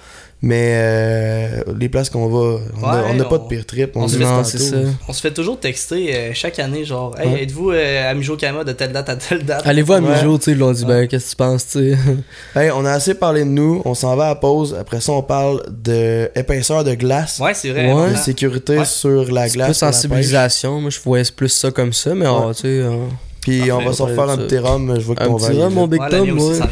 Mais euh, les places qu'on va, on Ouais, n'a pas de pire trip. On, se fait- Non, tantôt. c'est ça. On se fait toujours texter euh, chaque année, genre, hey, Ouais. êtes-vous euh, à Mijokama de telle date à telle date? Allez-vous à Ouais. Mijo, tu sais, ils l'ont dit, ben, qu'est-ce que tu penses, tu sais? Hey, on a assez parlé de nous, on s'en va à pause. Après ça, on parle de épaisseur de glace, Ouais, c'est vrai. Ouais. de hein. sécurité Ouais. sur la glace. plus sensibilisation, moi je voyais plus ça comme ça, mais on, Ouais. tu sais, on- Puis on va se on refaire parlait un petit rhum. Je vois que un ton petit rhum, mon. Big Tom, s'en.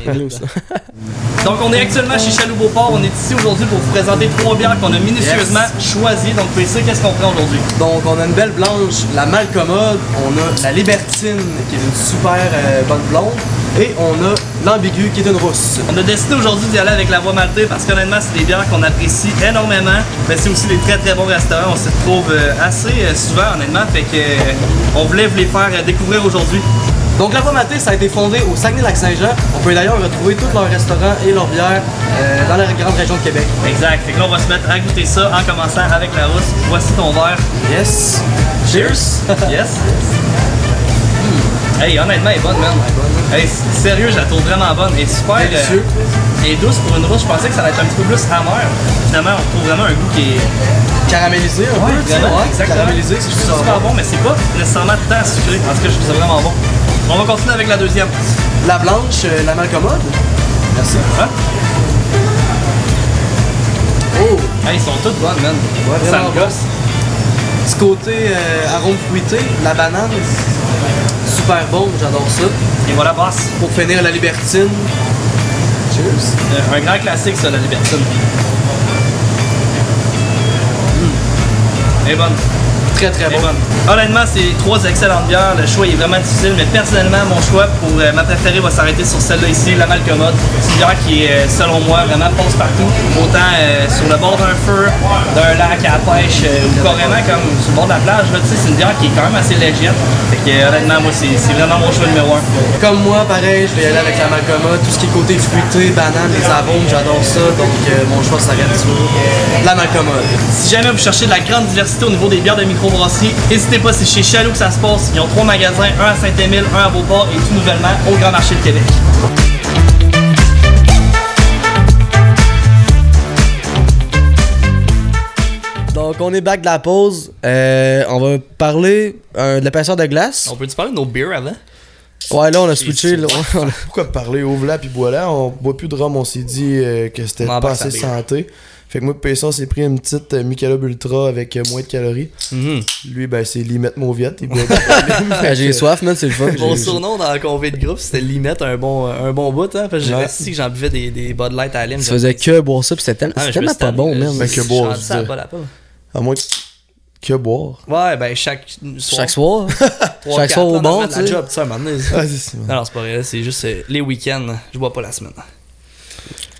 Donc, on est actuellement chez Chaloux Beauport. On est ici aujourd'hui pour vous présenter trois bières qu'on a minutieusement choisies. Donc, PC, qu'est-ce qu'on prend aujourd'hui? Donc on a une belle blanche, la Malcommode, on a la Libertine qui est une super euh, bonne blonde et on a l'Ambigu qui est une rousse. On a décidé aujourd'hui d'y aller avec la voie maltée parce qu'honnêtement, c'est des bières qu'on apprécie énormément. Mais c'est aussi des très très bons restaurants. On s'y retrouve euh, assez euh, souvent, honnêtement. Fait que euh, on voulait vous les faire découvrir aujourd'hui. Donc la voie maltée ça a été fondé au Saguenay-Lac-Saint-Jean. On peut d'ailleurs retrouver tous leurs restaurants et leurs bières euh, dans la grande région de Québec. Exact. Fait que là, on va se mettre à goûter ça en commençant avec la rousse. Voici ton verre. Yes. Cheers. Yes. Hmm. Hey, honnêtement, elle est bonne, man. Hey, sérieux, je la trouve vraiment bonne. Elle est super. euh, Délicieux. est douce pour une rousse. Je pensais que ça allait être un petit peu plus amer. Finalement, on trouve vraiment un goût qui est. Caramélisé un peu, vraiment, ouais, exactement. Caramélisé, c'est super super bon. bon, mais c'est pas nécessairement tant sucré. En tout cas, je trouve ça vraiment bon. On va continuer avec la deuxième. La blanche, euh, la Malcommode. Merci. Hein? Oh, Hey, ils sont toutes bonnes, man. ça vraiment me gosse. petit côté euh, arôme fruité, la banane. Super bon, j'adore ça. Et voilà, basse. Pour finir, la Libertine. Cheers. Euh, un grand classique, ça, la Libertine. Mm. Elle est bonne. Très bon. bonne. Honnêtement, c'est trois excellentes bières. Le choix est vraiment difficile, mais personnellement, mon choix pour euh, ma préférée va s'arrêter sur celle-là ici, la Malcommode. C'est une bière qui est, euh, selon moi, vraiment passe partout. Autant euh, sur le bord d'un feu, d'un lac à la pêche, euh, ou carrément comme sur le bord de la plage. C'est une bière qui est quand même assez légère. Fait que, honnêtement, moi, c'est vraiment mon choix numéro un. Comme moi, pareil, je vais y aller avec la Malcommode. Tout ce qui est côté fruité, banane, les arômes, j'adore ça. Donc mon choix s'arrête sur la Malcommode. Si jamais vous cherchez de la grande diversité au niveau des bières de microbrasserie, n'hésitez pas, c'est chez Chaloux que ça se passe. Ils ont trois magasins, un à Saint-Émile, un à Beauport et tout nouvellement au Grand Marché de Québec. Donc, on est back de la pause. Euh, on va parler euh, de l'épaisseur de glace. On peut-tu parler de nos beers avant? Ouais, là, on a switché. là, soif. on a- Pourquoi parler ouvre-la puis bois-la On boit plus de rhum, on s'est dit euh, que c'était pas assez santé. Fait que moi, PSA, s'est pris une petite euh, Michelob Ultra avec euh, moins de calories. Lui, ben, c'est Limette Mauviette. Ah, J'ai soif, man, c'est le fun. Mon surnom dans la convée de groupe, c'était Limette un bon, un bon bout, hein, parce que j'ai Ouais. que j'en buvais des, des Bud Light à la Tu faisais que boire ça, puis c'était tellement, Ah, tellement pas bon, man. Ben, que boire, ça à pas la à moins que boire. Ouais, ben chaque soir. Chaque soir. trois, chaque quatre, soir au tu la job, tu sais, à un moment donné. Ah, c'est ça. Non, non, c'est pas vrai, c'est juste euh, les week-ends, je bois pas la semaine.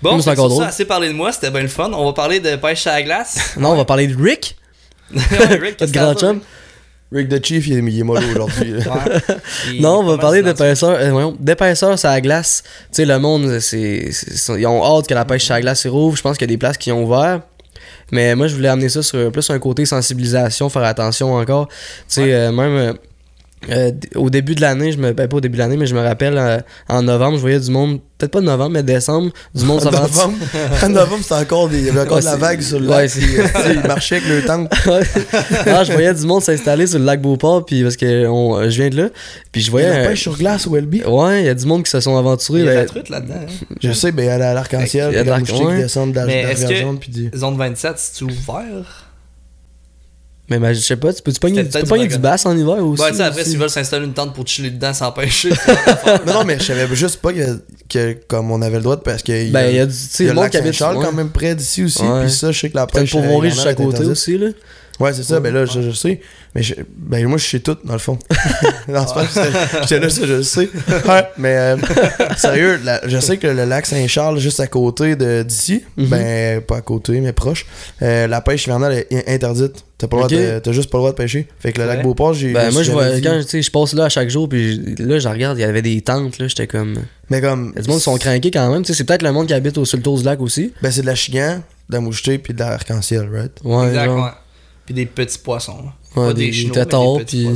Bon, c'est encore ça, assez parlé de moi, c'était bien le fun. On va parler de pêche à la glace. Non, on va parler de Rick, Rick, notre grand chum. Rick the Chief, il est, il est mollo aujourd'hui. Ouais. Non, on va parler d'épaisseur. euh, voyons, d'épaisseur sur la glace. Tu sais, le monde, c'est- ils ont hâte que la pêche sur la glace rouvre. Je pense qu'il y a des places qui ont ouvert. Mais moi, je voulais amener ça sur plus un côté sensibilisation, faire attention encore. Tu sais, Ouais. euh, même euh, euh, au début de l'année, je me, ben, pas au début de l'année, mais je me rappelle euh, en novembre, je voyais du monde, peut-être pas de novembre, mais décembre, du monde En novembre, en novembre, c'était encore des, il y avait encore Ouais, de la c'est- vague sur le ouais, lac. c'est- puis, euh, tu sais, ils marchaient avec le non, je voyais du monde s'installer sur le lac Beauport, puis parce que on- je viens de là. Puis je Il y voyais. a la euh, pêche sur glace au LB. Ouais, il y a du monde qui se sont aventurés. Il y a de la ben, truite là-dedans. hein. Je sais, ben, il y a l'arc-en-ciel, Il y a la moucheté qui descend de la Mais de puis du... Zone 27, c'est-tu ouvert? Mais ben, je sais pas, tu peux-tu pogner, tu peux pogner du bass en hiver aussi? Ouais, tu sais, après, s'ils veulent s'installer une tente pour chiller dedans sans pêcher. Non, non, mais je savais juste pas que, que comme on avait le droit de parce que il Ben, il y a du. Tu sais, il y a le lac qui habite. Saint-Charles ouais. quand même près d'ici aussi, puis ça, je sais que la pêche pourvoirie juste à hivernale est côté aussi, là. Ouais, c'est ça, ben là, je, je sais. Mais je- ben moi, je sais tout, dans le fond. non, c'est pas j'étais- là, ça, je le sais. Ouais, mais euh, sérieux, la- je sais que le lac Saint-Charles, juste à côté de- d'ici, Mhm. ben pas à côté, mais proche, euh, la pêche hivernale est interdite. T'as pas le droit de- t'as juste pas le droit de pêcher. Fait que le lac. Beauport, j'ai. Ben, moi, je vois, quand tu sais, je passe là à chaque jour, puis là, je regarde, il y avait des tentes, là, j'étais comme. Mais comme. Il y a du monde qui sont craqués quand même, tu sais, c'est peut-être le monde qui habite au, sur le tour du lac aussi. Ben, c'est de la chigan, de la mouchetée, puis de l'arc-en-ciel, right? Ouais, exact, genre. ouais. Puis des petits poissons. Ouais, Pas des, des des mais tétards, des petits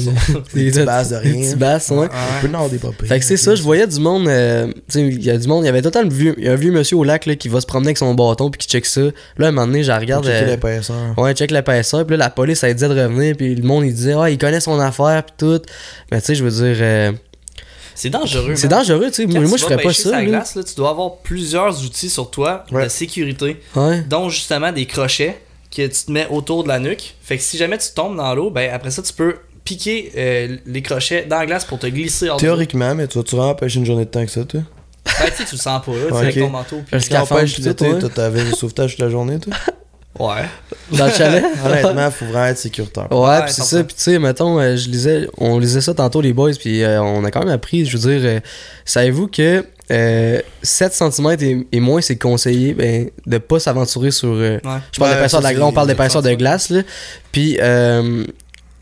puis des petites basses de des rien. petites basses, ouais. Un peu nord des. Fait que c'est ça, je voyais du monde, euh, tu sais, il y a du monde, il y avait tout le temps le vieux, il y a un vieux monsieur au lac là, qui va se promener avec son bâton puis qui check ça. Là, à un moment donné, je regarde. checker euh, l'épaisseur. Ouais, check l'épaisseur, puis là, la police, elle disait de revenir, puis le monde, il disait, ah, il connaît son affaire, puis tout. Mais tu sais, je veux dire, euh, C'est dangereux. c'est dangereux, tu sais. Moi, moi, je ferais pas ça. là. glace, là, tu dois avoir plusieurs outils sur toi Ouais. de sécurité, Ouais. dont justement des crochets que tu te mets autour de la nuque. Fait que si jamais tu tombes dans l'eau, ben après ça, tu peux piquer euh, les crochets dans la glace pour te glisser hors de l'eau. Théoriquement, mais tu vas-tu vraiment pêcher une journée de temps que ça, toi? Ben, tu sais, tu le sens pas, là, tu sais, avec ton manteau. puis- puis l'été, tout, ouais. toi, t'avais le sauvetage toute la journée, toi? Ouais. Dans le chalet? Honnêtement, faut vraiment être sécuritaire. Ouais, Ouais, pis c'est 100%. ça. Puis tu sais, mettons, euh, je lisais, on lisait ça tantôt les boys, puis euh, on a quand même appris, je veux dire, euh, savez-vous que euh, 7 cm et, et moins, c'est conseillé ben, de pas s'aventurer sur. euh, Ouais. je parle Ouais, d'épaisseur de la glace, on parle d'épaisseur de glace, là. Puis euh,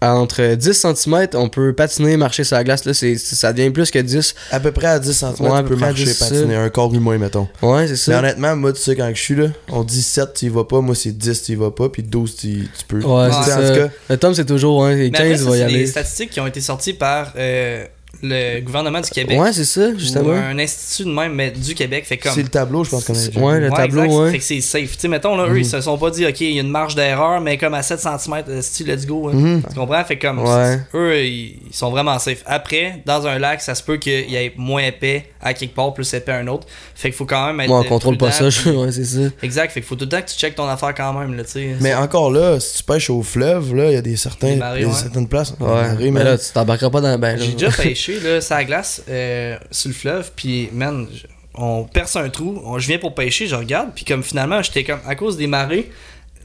entre 10 cm, on peut patiner, marcher sur la glace, là, c'est, c'est- ça devient plus que 10. À peu près à 10 cm, Ouais, à tu peu peux près à marcher, 10, patiner. Un corps humain, mettons. Ouais, c'est Mais ça. honnêtement, moi, tu sais, quand je suis là, on dit 7, tu y vas pas. Moi, c'est 10, tu y vas pas. Puis 12, tu, tu peux. Ouais, c'est ça. En tout cas, Le Tom, c'est toujours, hein, Mais après, 15 ça, va y c'est aller. des statistiques qui ont été sorties par euh, le gouvernement du Québec. Ouais, c'est ça, Ou justement. un institut de même, mais du Québec. Fait comme. c'est le tableau, je pense qu'on a ouais, le tableau, exact. ouais. Fait que c'est safe. Tu sais, mettons, là, eux, Mhm. ils se sont pas dit, OK, il y a une marge d'erreur, mais comme à 7 cm, style, let's go. hein. Mhm. Tu comprends? Fait comme, Ouais. eux, ils ils sont vraiment safe. Après, dans un lac, ça se peut qu'il y ait moins épais à quelque part, plus épais à un autre. Fait qu'il faut quand même être. Moi, on contrôle pas ça, je- ouais, c'est ça. Exact. Fait qu'il faut tout le temps que tu checkes ton affaire quand même, là, tu sais. Mais encore là, si tu pêches au fleuve, là, il y a des certains, Des marées, il y a ouais. certaines places. Ouais, marées, mais là, tu t'embarqueras pas dans. Ben, là. J'ai déjà pêché, là, sur la glace, euh, sur le fleuve, puis, man, on perce un trou, on- je viens pour pêcher, je regarde, puis comme finalement, j'étais comme, à cause des marées,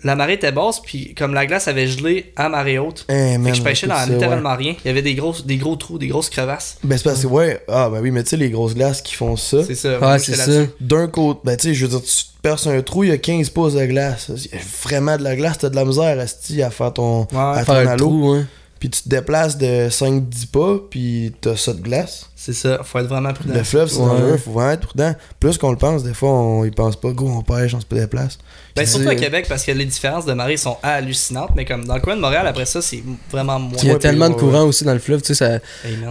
la marée était basse, puis comme la glace avait gelé à marée haute, Eh, fait man, que je pêchais dans ça, littéralement rien. Il y avait des gros, des gros trous, des grosses crevasses. Ben, c'est parce que, ouais, ah, ben oui, mais tu sais, les grosses glaces qui font ça. C'est ça. C'est ça. D'un côté, ben tu sais, je veux dire, tu te perces un trou, il y a 15 pouces de glace. Il y a vraiment de la glace, t'as de la misère asti, à faire ton. Ouais, à Faire à l'eau. trou, hein. Puis tu te déplaces de 5-10 pas, puis t'as ça de glace. c'est ça. Faut être vraiment prudent. Le fleuve, c'est Ouais. dangereux, faut vraiment être prudent. Plus qu'on le pense, des fois, on y pense pas. Go, on pêche, on se déplace. Ben, surtout à Québec, parce que les différences de marée sont hallucinantes, mais comme dans le coin de Montréal, après ça, c'est vraiment moins. Il y a Ouais, tellement de ouais, courant aussi dans le fleuve, tu sais, ça,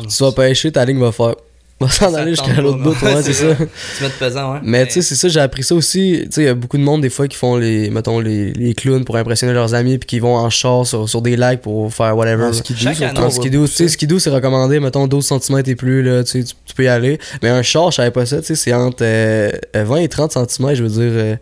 tu vas pêcher, ta ligne va faire. Va s'en aller jusqu'à l'autre bout, ouais, c'est ça. Tu mets de pesant, ouais. Mais tu sais, c'est ça, j'ai appris ça aussi. Tu sais, il y a beaucoup de monde, des fois, qui font les, mettons, les, les clowns pour impressionner leurs amis, puis qui vont en char sur, sur des lacs pour faire whatever. En skidoo, va skidoo, tu sais, skidoo, c'est recommandé, mettons, 12 cm et plus, là, tu sais, tu, peux y aller. Mais un char, je savais pas ça, tu sais, c'est entre euh, euh, 20 et 30 cm, je veux dire. euh,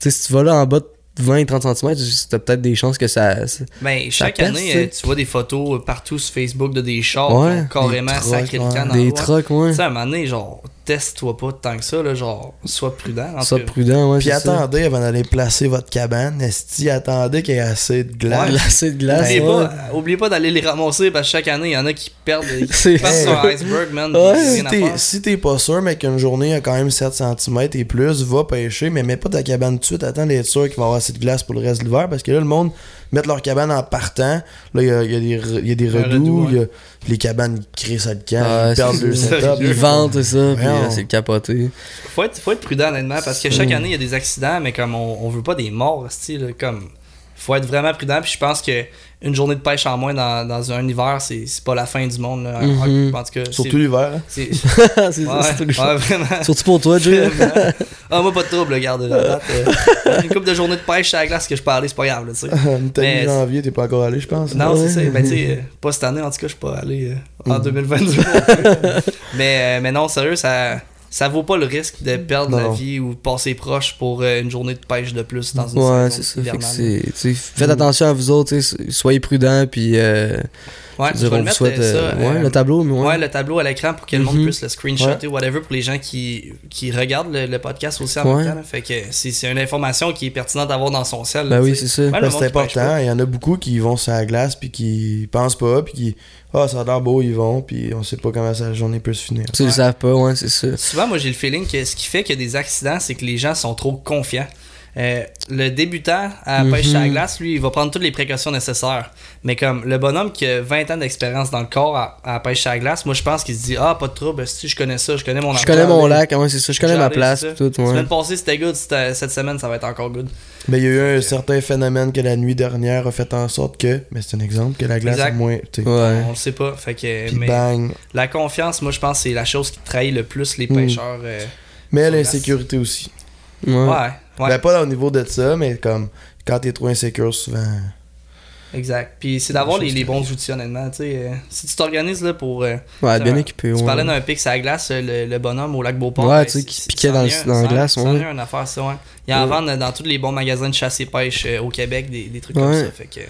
tu sais, si tu vas là en bas de 20 et 30 cm, t'as peut-être des chances que ça. Ben, chaque pèse, année, tu vois des photos partout sur Facebook de des chars Ouais, qui ont carrément sacré le camp dans des trucks, ouais. Tu sais, à un moment donné, genre, teste-toi pas tant que ça, là, genre, sois prudent. en cas. prudent, ouais. Puis ça. attendez avant d'aller placer votre cabane. Esti, attendez qu'il y ait assez de glace. Glacé de glace. Oubliez, ouais. pas, oubliez pas d'aller les ramasser parce que chaque année, il y en a qui perdent, qui C'est- passent sur un iceberg, man. Ouais. t'es, si t'es pas sûr, mais qu'une journée a quand même 7 cm et plus, va pêcher, mais mets pas ta cabane tout de suite. Attends d'être sûr qu'il va y avoir assez de glace pour le reste de l'hiver. Parce que là, le monde met leur cabane en partant. Là, il y a, y a y a des redoux. y a, les cabanes créent ça de camp. Ah, ils perdent c'est le ça. setup. Ils vendent, c'est ça, puis euh, c'est capoté. Faut être, faut être prudent, honnêtement, parce que chaque année, il y a des accidents, mais comme on, on veut pas des morts, style, comme. Faut être vraiment prudent, puis je pense que une journée de pêche en moins dans, dans un hiver, c'est c'est pas la fin du monde. Là. Mhm. En tout cas, c'est- Surtout l'hiver. hein. c'est. Ouais, ouais. Surtout pour toi, Jay. ah, moi, pas de trouble, regarde. la date, euh, une couple de journées de pêche sur la glace que je peux aller, c'est pas grave, là, tu sais. On était Mais- mi-janvier, t'es pas encore allé, je pense. Non, Ouais. c'est ça. Ben, tu sais, euh, pas cette année, en tout cas, je suis pas allé euh, en Mm. 2022. mais, euh, mais non, sérieux, ça. Ça vaut pas le risque de perdre Non, la vie ou de passer proche pour euh, une journée de pêche de plus dans une Ouais, c'est ça. Fait que faites attention à vous autres, soyez prudents, puis euh, Ouais, dire, le on vous mettre souhaite euh, euh, ça, ouais, euh, le tableau, mais ouais. Ouais, le tableau à l'écran pour que le monde Mhm. puisse le screenshotter ou whatever pour les gens qui, qui regardent le, le podcast aussi en Ouais. même temps. Fait que c'est c'est une information qui est pertinente d'avoir dans son ciel. Ben là, oui, c'est ça. C'est important. Il y en a beaucoup qui vont sur la glace puis qui pensent pas puis qui ah ça a l'air beau ils vont puis on sait pas comment sa journée peut se finir. Tu ils le savent pas, ouais, c'est ça. Souvent, moi, j'ai le feeling que ce qui fait qu'il y a des accidents, c'est que les gens sont trop confiants. Euh, le débutant à la pêche à la glace, lui, il va prendre toutes les précautions nécessaires. Mais comme le bonhomme qui a 20 ans d'expérience dans le corps à, à la pêche à la glace, moi, je pense qu'il se dit Ah, pas de trouble, si je connais ça, je connais mon Je connais mon lac, ouais, c'est ça. Je connais ma place, tout, ouais. Semaine passée, c'était good. Cette semaine, ça va être encore good. Mais il y a eu un certain phénomène que la nuit dernière a fait en sorte que mais c'est un exemple que la glace est moins Ouais. On le sait pas. Fait que, mais bang. la confiance, moi, je pense c'est la chose qui trahit le plus les Mm. pêcheurs. euh, Mais l'insécurité aussi. Ouais. ouais, ouais. Ben pas au niveau de ça mais comme quand t'es trop insécure souvent. Exact. Puis c'est d'avoir les, les bons outils, honnêtement. Tu sais, euh, si tu t'organises là pour. euh, Ouais, tu bien équipé, Tu ouais. parlais d'un pic à la glace, euh, le, le bonhomme au lac Beauport. Ouais, ben, tu sais, c'est- qui c'est- piquait dans un- dans la glace, c'en ouais. une affaire, ça, ouais. Il y en Ouais. vend dans tous les bons magasins de chasse et pêche euh, au Québec, des, des trucs comme Ouais. ça. Fait que,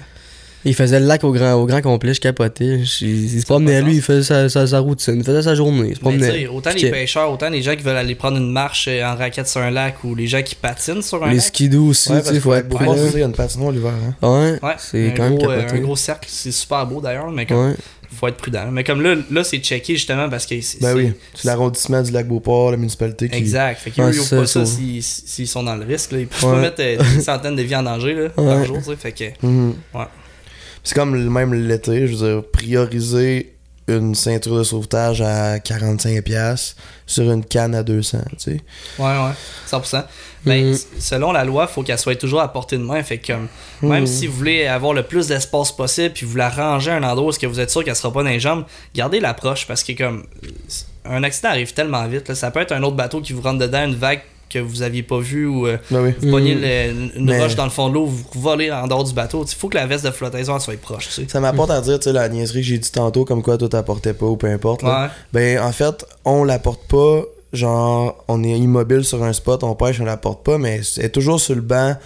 Il faisait le lac au grand, au grand complet, je capotais. Je- Il, se promenait à lui, il faisait sa, sa, sa routine, il faisait sa journée, il se promenait. autant les pêcheurs, autant les gens qui veulent aller prendre une marche euh, en raquette sur un lac ou les gens qui patinent sur un Les lac. skidoo aussi, Ouais, tu sais, faut être prêt. il y a une patinoire l'hiver hein. Ouais, Ouais, c'est un quand même gros, euh, capoté. un gros cercle, c'est super beau d'ailleurs, mais comme, Ouais. faut être prudent. Mais comme là, là c'est checké justement parce que c'est. Ben oui, c'est l'arrondissement du lac Beauport, la municipalité qui Exact. Fait qu'ils Ouais, c'est pas ça, s'ils sont dans le risque. Là. Ils peuvent Ouais. pas mettre euh, des centaines de vies en danger là, par jour. tu sais. Fait que. Mhm. Ouais. C'est comme le- même l'été, je veux dire, prioriser une ceinture de sauvetage à 45$ sur une canne à 200, tu sais. Ouais, ouais. 100%. Ben, Mhm. s- selon la loi, faut qu'elle soit toujours à portée de main. Fait que, même Mhm. si vous voulez avoir le plus d'espace possible, puis vous la rangez à un endroit où est-ce que vous êtes sûr qu'elle sera pas dans les jambes, gardez l'approche parce que, comme, un accident arrive tellement vite. Là. Ça peut être un autre bateau qui vous rentre dedans, une vague que vous aviez pas vue ou euh, Ben oui. vous pognez le- une Mais- roche dans le fond de l'eau, vous volez en dehors du bateau. Il faut que la veste de flottaison elle soit proche. Tu sais. Ça m'apporte à dire, tu sais, la niaiserie que j'ai dit tantôt, comme quoi toi t'apportais pas ou peu importe. Ouais. Ben, en fait, on l'apporte pas, genre, on est immobile sur un spot, on pêche, on l'apporte pas, mais c'est toujours sur le banc,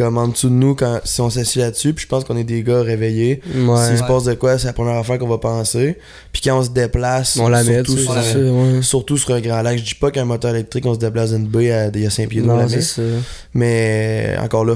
comme en dessous de nous, quand, si on s'assied là-dessus, puis je pense qu'on est des gars réveillés. Ouais. S'il se passe de quoi, c'est la première affaire qu'on va penser. Puis quand on se déplace, On la met, surtout, sais, sur, ça, ouais. surtout sur un grand lac, je dis pas qu'un moteur électrique, on se déplace d'une baie à il y a 5 pieds Non, la met. ça. Mais encore là,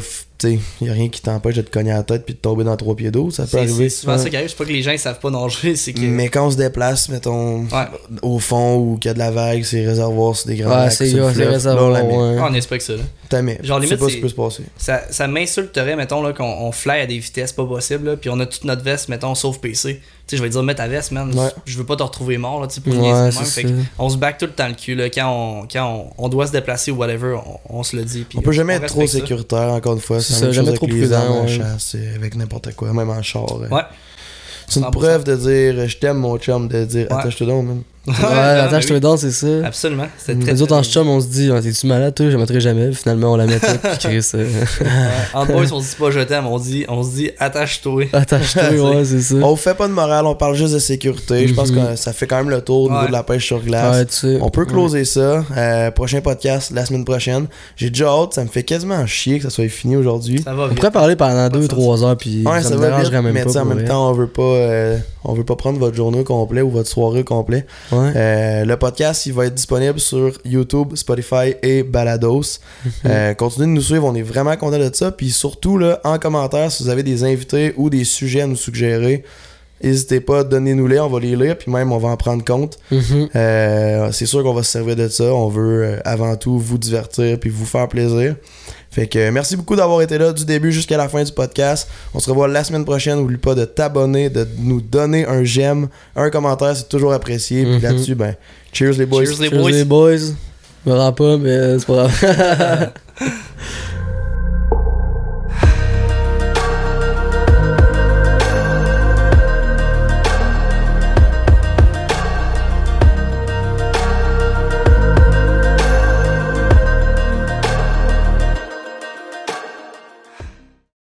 il y a rien qui t'empêche de te cogner à la tête puis de tomber dans 3 pieds d'eau, ça peut arriver. c'est souvent ça qui arrive. C'est pas que les gens ils savent pas nager, c'est que. Mais quand on se déplace, mettons, Ouais. au fond ou qu'il y a de la vague, c'est réservoir, c'est des grands Ouais, lacs, c'est sur le ouais, c'est fleuve, réservoir, là, on ouais. Ah, on espère que ça. Là. T'as mis. Genre, limite, pas ce qui peut se passer. Ça, ça m'insulterait, mettons, là, qu'on on fly à des vitesses pas possibles, là, puis on a toute notre veste, mettons, sauf PC. Tu sais, je vais dire, mets ta veste, man. Ouais. Je veux pas te retrouver mort, là, tu sais, Ouais, Fait on se back tout le temps le cul, là, quand on, quand on, on doit se déplacer ou whatever, on, on se le dit. puis On peut jamais être trop ça. sécuritaire, encore une fois. C'est jamais chose trop avec les prudent, avec n'importe quoi, même en char. euh. Ouais. C'est une 100%. preuve de dire je t'aime mon chum, de dire attache-toi donc, man. Ouais, mais te oui. danse, c'est ça. Absolument. C'était très, Les autres en chum, on se dit, Ah, t'es-tu malade, toi, je la mettrai jamais. Finalement, on la met toute, puis Chris. euh. En boys, on se dit pas je t'aime, on, dit- on se dit attache-toi. Attache-toi, ouais, c'est ça. On fait pas de morale, on parle juste de sécurité. Je pense Mhm. que ça fait quand même le tour au niveau de la pêche sur glace. Ouais, tu sais. On peut closer ça. Euh, prochain podcast la semaine prochaine. J'ai déjà hâte, ça me fait quasiment chier que ça soit fini aujourd'hui. Ça va On pourrait parler pendant Pas de 2-3 heures, puis Ouais, ça, me va vite, dérangerait même mais pas. tu sais, en même temps, on veut pas euh, on veut pas prendre votre journée au complet ou votre soirée au complet. Ouais. Euh, le podcast, il va être disponible sur YouTube, Spotify et Balados. Mhm. Euh, continuez de nous suivre, on est vraiment content de ça. Puis surtout, là, en commentaire, si vous avez des invités ou des sujets à nous suggérer, n'hésitez pas, donnez-nous-les, on va les lire, puis même on va en prendre compte. Mhm. Euh, c'est sûr qu'on va se servir de ça. On veut avant tout vous divertir puis vous faire plaisir. Fait que euh, merci beaucoup d'avoir été là du début jusqu'à la fin du podcast. On se revoit la semaine prochaine. N'oublie pas de t'abonner, de nous donner un j'aime, un commentaire, c'est toujours apprécié. Puis Mhm. là-dessus, ben, cheers les boys. Cheers, les Cheers, boys. les boys. Je me rends pas, mais c'est pas grave.